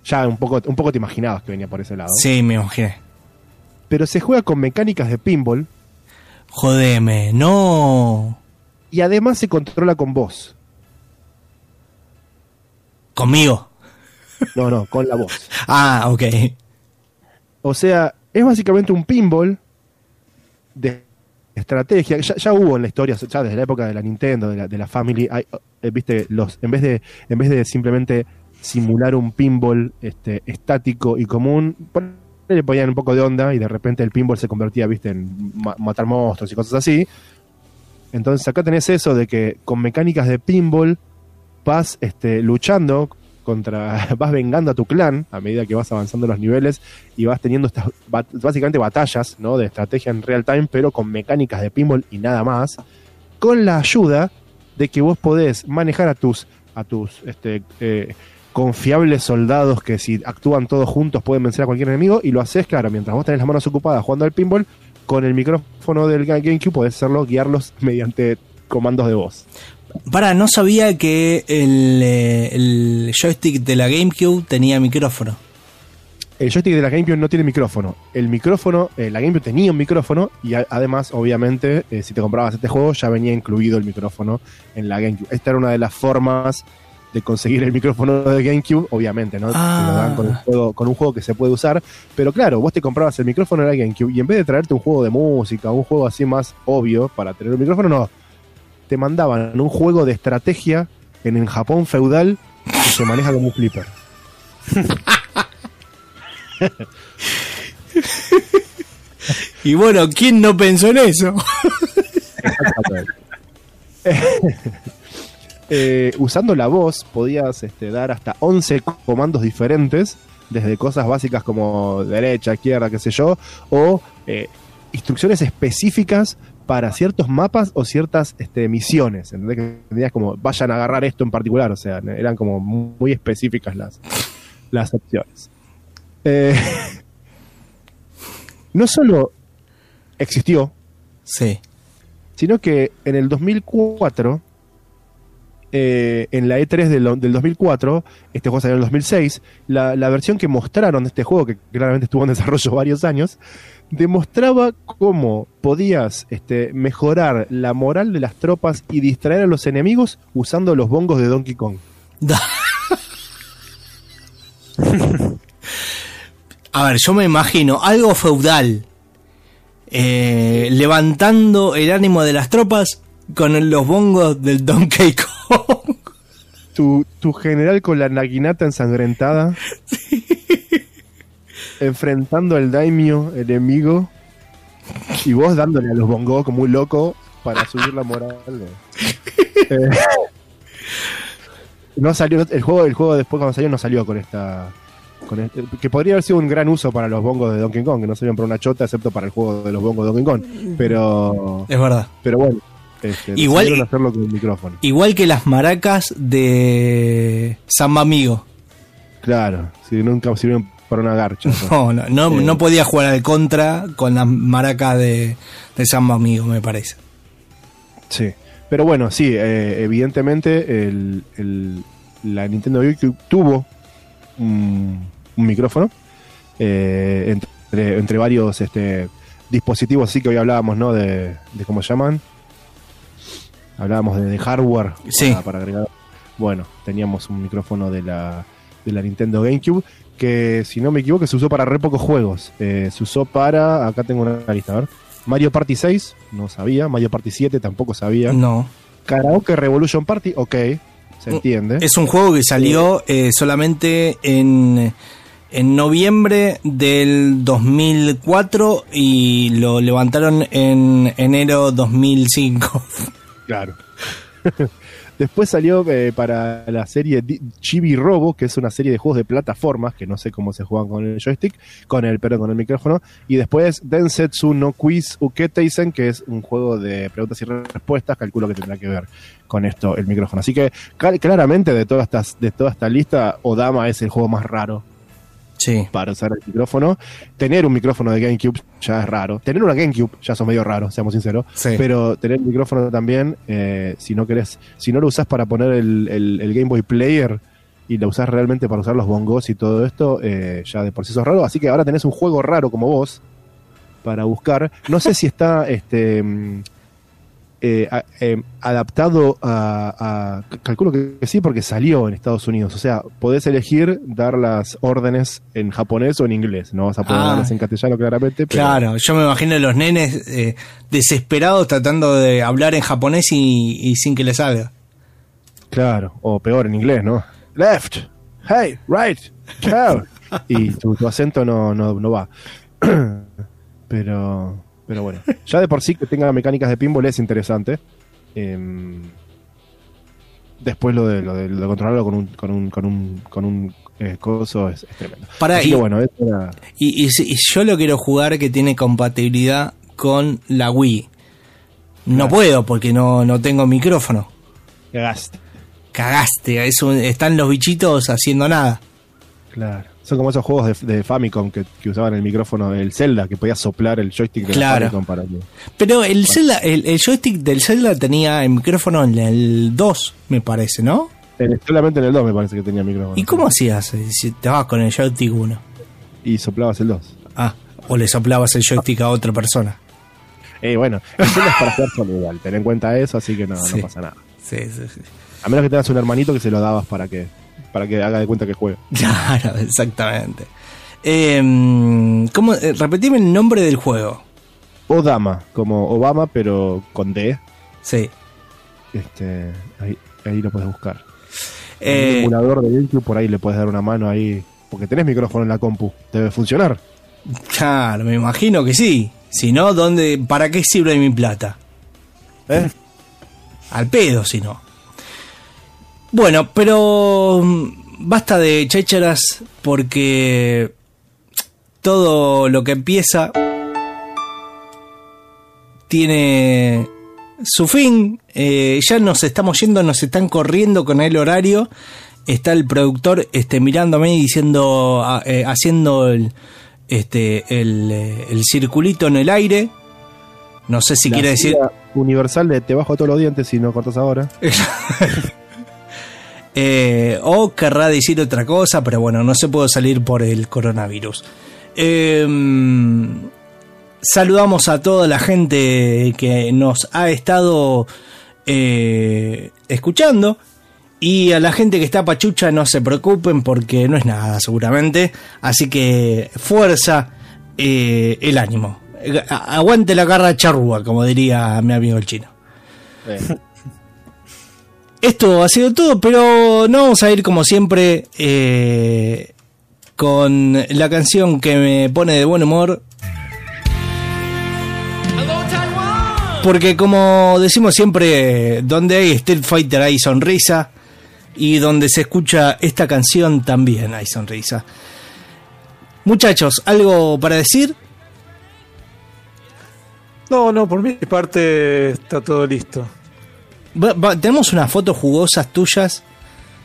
Ya un poco, un poco te imaginabas que venía por ese lado. Sí, me imaginé. Pero se juega con mecánicas de pinball Jodeme, no. y además se controla con voz. Conmigo. No, no, con la voz. Ah, ok. O sea, es básicamente un pinball de estrategia. Ya, ya hubo en la historia, desde la época de la Nintendo, de la, Family, hay, eh, viste, los, en vez de, en vez de simplemente simular un pinball este, estático y común, le ponían un poco de onda y de repente el pinball se convertía, viste, en ma- matar monstruos y cosas así. Entonces acá tenés eso de que con mecánicas de pinball vas este, luchando contra, vas vengando a tu clan a medida que vas avanzando los niveles y vas teniendo estas básicamente batallas ¿no? de estrategia en real time, pero con mecánicas de pinball y nada más, con la ayuda de que vos podés manejar a tus, a tus este, eh, confiables soldados que si actúan todos juntos pueden vencer a cualquier enemigo y lo haces, claro, mientras vos tenés las manos ocupadas jugando al pinball, con el micrófono del Ga- GameCube podés hacerlo, guiarlos mediante comandos de voz. Para, no sabía que el, eh, el joystick de la GameCube tenía micrófono. El joystick de la GameCube no tiene micrófono. El micrófono, eh, la GameCube tenía un micrófono y a- además, obviamente, eh, si te comprabas este juego ya venía incluido el micrófono en la GameCube. Esta era una de las formas de conseguir el micrófono de GameCube, obviamente, ¿no? Te lo dan con un, juego, con un juego que se puede usar. Pero claro, vos te comprabas el micrófono de la GameCube y en vez de traerte un juego de música, un juego así más obvio para tener un micrófono, no. Te mandaban un juego de estrategia en el Japón feudal que se maneja como un flipper. Y bueno, ¿quién no pensó en eso? Eh, usando la voz podías este, dar hasta 11 comandos diferentes, desde cosas básicas como derecha, izquierda, qué sé yo, o eh, instrucciones específicas para ciertos mapas o ciertas este, misiones. ¿entendés? Que tenías como, vayan a agarrar esto en particular, o sea, eran como muy específicas las, las opciones. Eh, no solo existió, Sí. sino que en el 2004, eh, en la E3 del, del 2004, este juego salió en el 2006, la, versión que mostraron de este juego, que claramente estuvo en desarrollo varios años, demostraba cómo podías este, mejorar la moral de las tropas y distraer a los enemigos usando los bongos de Donkey Kong. A ver, yo me imagino algo feudal. eh, levantando el ánimo de las tropas con los bongos del Donkey Kong. Tu, tu general con la naginata ensangrentada. Enfrentando al daimio enemigo. Y vos dándole a los bongos como un loco para subir la moral. Eh, no salió, el juego, el juego después cuando salió no salió con esta. Con este- que podría haber sido un gran uso para los bongos de Donkey Kong, que no salieron para una chota, excepto para el juego de los bongos de Donkey Kong. Pero. Es verdad. Pero bueno. Este, Igual- decidieron hacerlo con el micrófono. Igual que las maracas de Samba Amigo. Claro, si nunca sirvieron para una garcha. No, no, no, Eh, no podía jugar al contra con las maracas de, de Samba Amigo, me parece. Sí. Pero bueno, sí, eh, evidentemente el, el- la Nintendo GameCube tuvo un, un micrófono eh, entre, entre varios este, dispositivos, así que hoy hablábamos, ¿no? De, de cómo se llaman. Hablábamos de, de hardware Sí. para, para agregar. Bueno, teníamos un micrófono de la, de la Nintendo GameCube que, si no me equivoco, se usó para re pocos juegos. Eh, se usó para, acá tengo una lista, a ver. Mario Party 6, no sabía. Mario Party 7, tampoco sabía. No. Karaoke Revolution Party, ok, se entiende. Es un juego que salió eh, solamente en, en noviembre del 2004 y lo levantaron en enero 2005. Claro. Después salió eh, para la serie Chibi Robo, que es una serie de juegos de plataformas, que no sé cómo se juegan con el joystick, con el, perdón, con el micrófono. Y después Densetsu no Quiz Uketeisen, que es un juego de preguntas y respuestas, calculo que tendrá que ver con esto el micrófono. Así que claramente de todas estas, de toda esta lista, Odama es el juego más raro Sí. para usar el micrófono. Tener un micrófono de GameCube ya es raro. Tener una GameCube ya son medio raro, seamos sinceros. Sí. Pero tener el micrófono también, eh, si no querés, si no lo usás para poner el, el- el Game Boy Player y lo usás realmente para usar los bongos y todo esto, eh, ya de por sí sos raro. Así que ahora tenés un juego raro como vos para buscar. No sé si está este mm, eh, eh, adaptado a, a- Calculo que sí, porque salió en Estados Unidos. O sea, podés elegir dar las órdenes en japonés o en inglés. No vas a poder Ah. darlas en castellano, claramente. Pero, Claro, yo me imagino a los nenes eh, desesperados tratando de hablar en japonés y, y sin que les salga. Claro, o peor en inglés, ¿no? Left, hey, right, chao. y tu, tu acento no, no, no va. pero, pero bueno, ya de por sí que tenga mecánicas de pinball es interesante. Em, después lo de, lo de, lo de controlarlo con un, con un, con un, con un eh, coso es, es tremendo. Pará, Así y- que bueno, era- Y, y si- y yo lo quiero jugar que tiene compatibilidad con la Wii. No puedo porque no, no tengo micrófono. Cagaste. Cagaste, es un- están los bichitos haciendo nada. Claro. Son como esos juegos de, de Famicom que, que usaban el micrófono, el Zelda, que podías soplar el joystick de Claro. la Famicom para que... Pero el, Zelda, el, el joystick del Zelda tenía el micrófono en el 2, me parece, ¿no? En- solamente en el 2 me parece que tenía micrófono. ¿Y cómo hacías eh, si te vas con el joystick 1? Y soplabas el 2. Ah, o le soplabas el joystick a otra persona. Eh, bueno, el Zelda es para jugar solo igual, ten en cuenta eso, así que no, Sí. no pasa nada. Sí, sí, sí. A menos que tengas un hermanito que se lo dabas para que para que haga de cuenta que juega. Claro, exactamente. Eh, ¿cómo, eh, repetime el nombre del juego. Odama, como Obama, pero con D. Sí. Este, ahí, ahí lo puedes buscar. Eh, Un emulador de GameCube, por ahí le puedes dar una mano ahí. Porque tenés micrófono en la compu, debe funcionar. Claro, me imagino que sí. Si no, ¿dónde, ¿para qué sirve mi plata? ¿Eh? Al pedo, si no. Bueno, pero mm, basta de chécharas porque todo lo que empieza tiene su fin. Eh, ya nos estamos yendo, nos están corriendo con el horario. Está el productor este, mirándome y diciendo, ah, eh, haciendo el, este, el, eh, el circulito en el aire. No sé si La quiere decir. Universal de te bajo todos los dientes si no cortas ahora. Eh, o querrá decir otra cosa, pero bueno, no se puede salir por el coronavirus. Eh, saludamos a toda la gente que nos ha estado eh, escuchando. Y a la gente que está pachucha, no se preocupen porque no es nada, seguramente. Así que fuerza eh, el ánimo. Aguante la garra charrúa, como diría mi amigo el chino. Esto ha sido todo, pero no vamos a ir como siempre eh, con la canción que me pone de buen humor. Porque como decimos siempre, donde hay Street Fighter hay sonrisa y donde se escucha esta canción también hay sonrisa. Muchachos, ¿algo para decir? No, no, por mi parte está todo listo. Va- va- tenemos unas fotos jugosas tuyas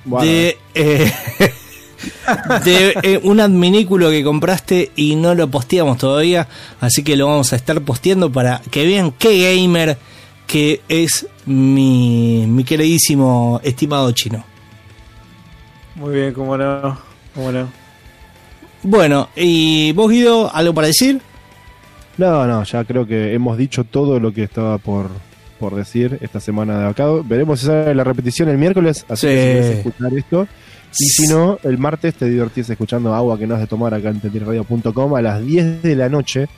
Bueno. de, eh, de eh, un adminículo que compraste y no lo posteamos todavía, así que lo vamos a estar posteando para que vean qué gamer que es mi, mi queridísimo estimado chino. Muy bien, cómo no. Cómo no. Bueno, ¿y vos Guido, algo para decir? No, no, ya creo que hemos dicho todo lo que estaba por, por decir esta semana de acá. Veremos si sale la repetición el miércoles, así Sí. que si querés escuchar esto. Y si no, el martes te divertís escuchando agua que no has de tomar acá en tetirradio.com a las 10 de la noche,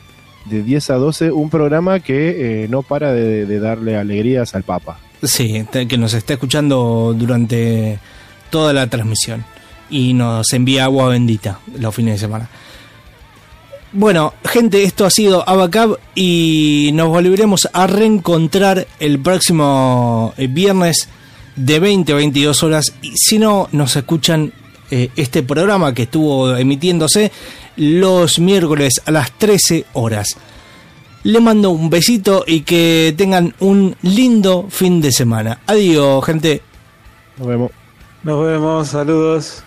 de 10 a 12, un programa que eh, no para de, de darle alegrías al Papa. Sí, que nos está escuchando durante toda la transmisión y nos envía agua bendita los fines de semana. Bueno, gente, esto ha sido Abacab y nos volveremos a reencontrar el próximo eh, viernes de 20 a 22 horas. Y si no, nos escuchan eh, este programa que estuvo emitiéndose los miércoles a las 13 horas. Le mando un besito y que tengan un lindo fin de semana. Adiós, gente. Nos vemos. Nos vemos, saludos.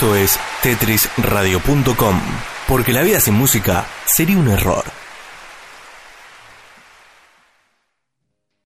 Esto es tetrisradio.com, porque la vida sin música sería un error.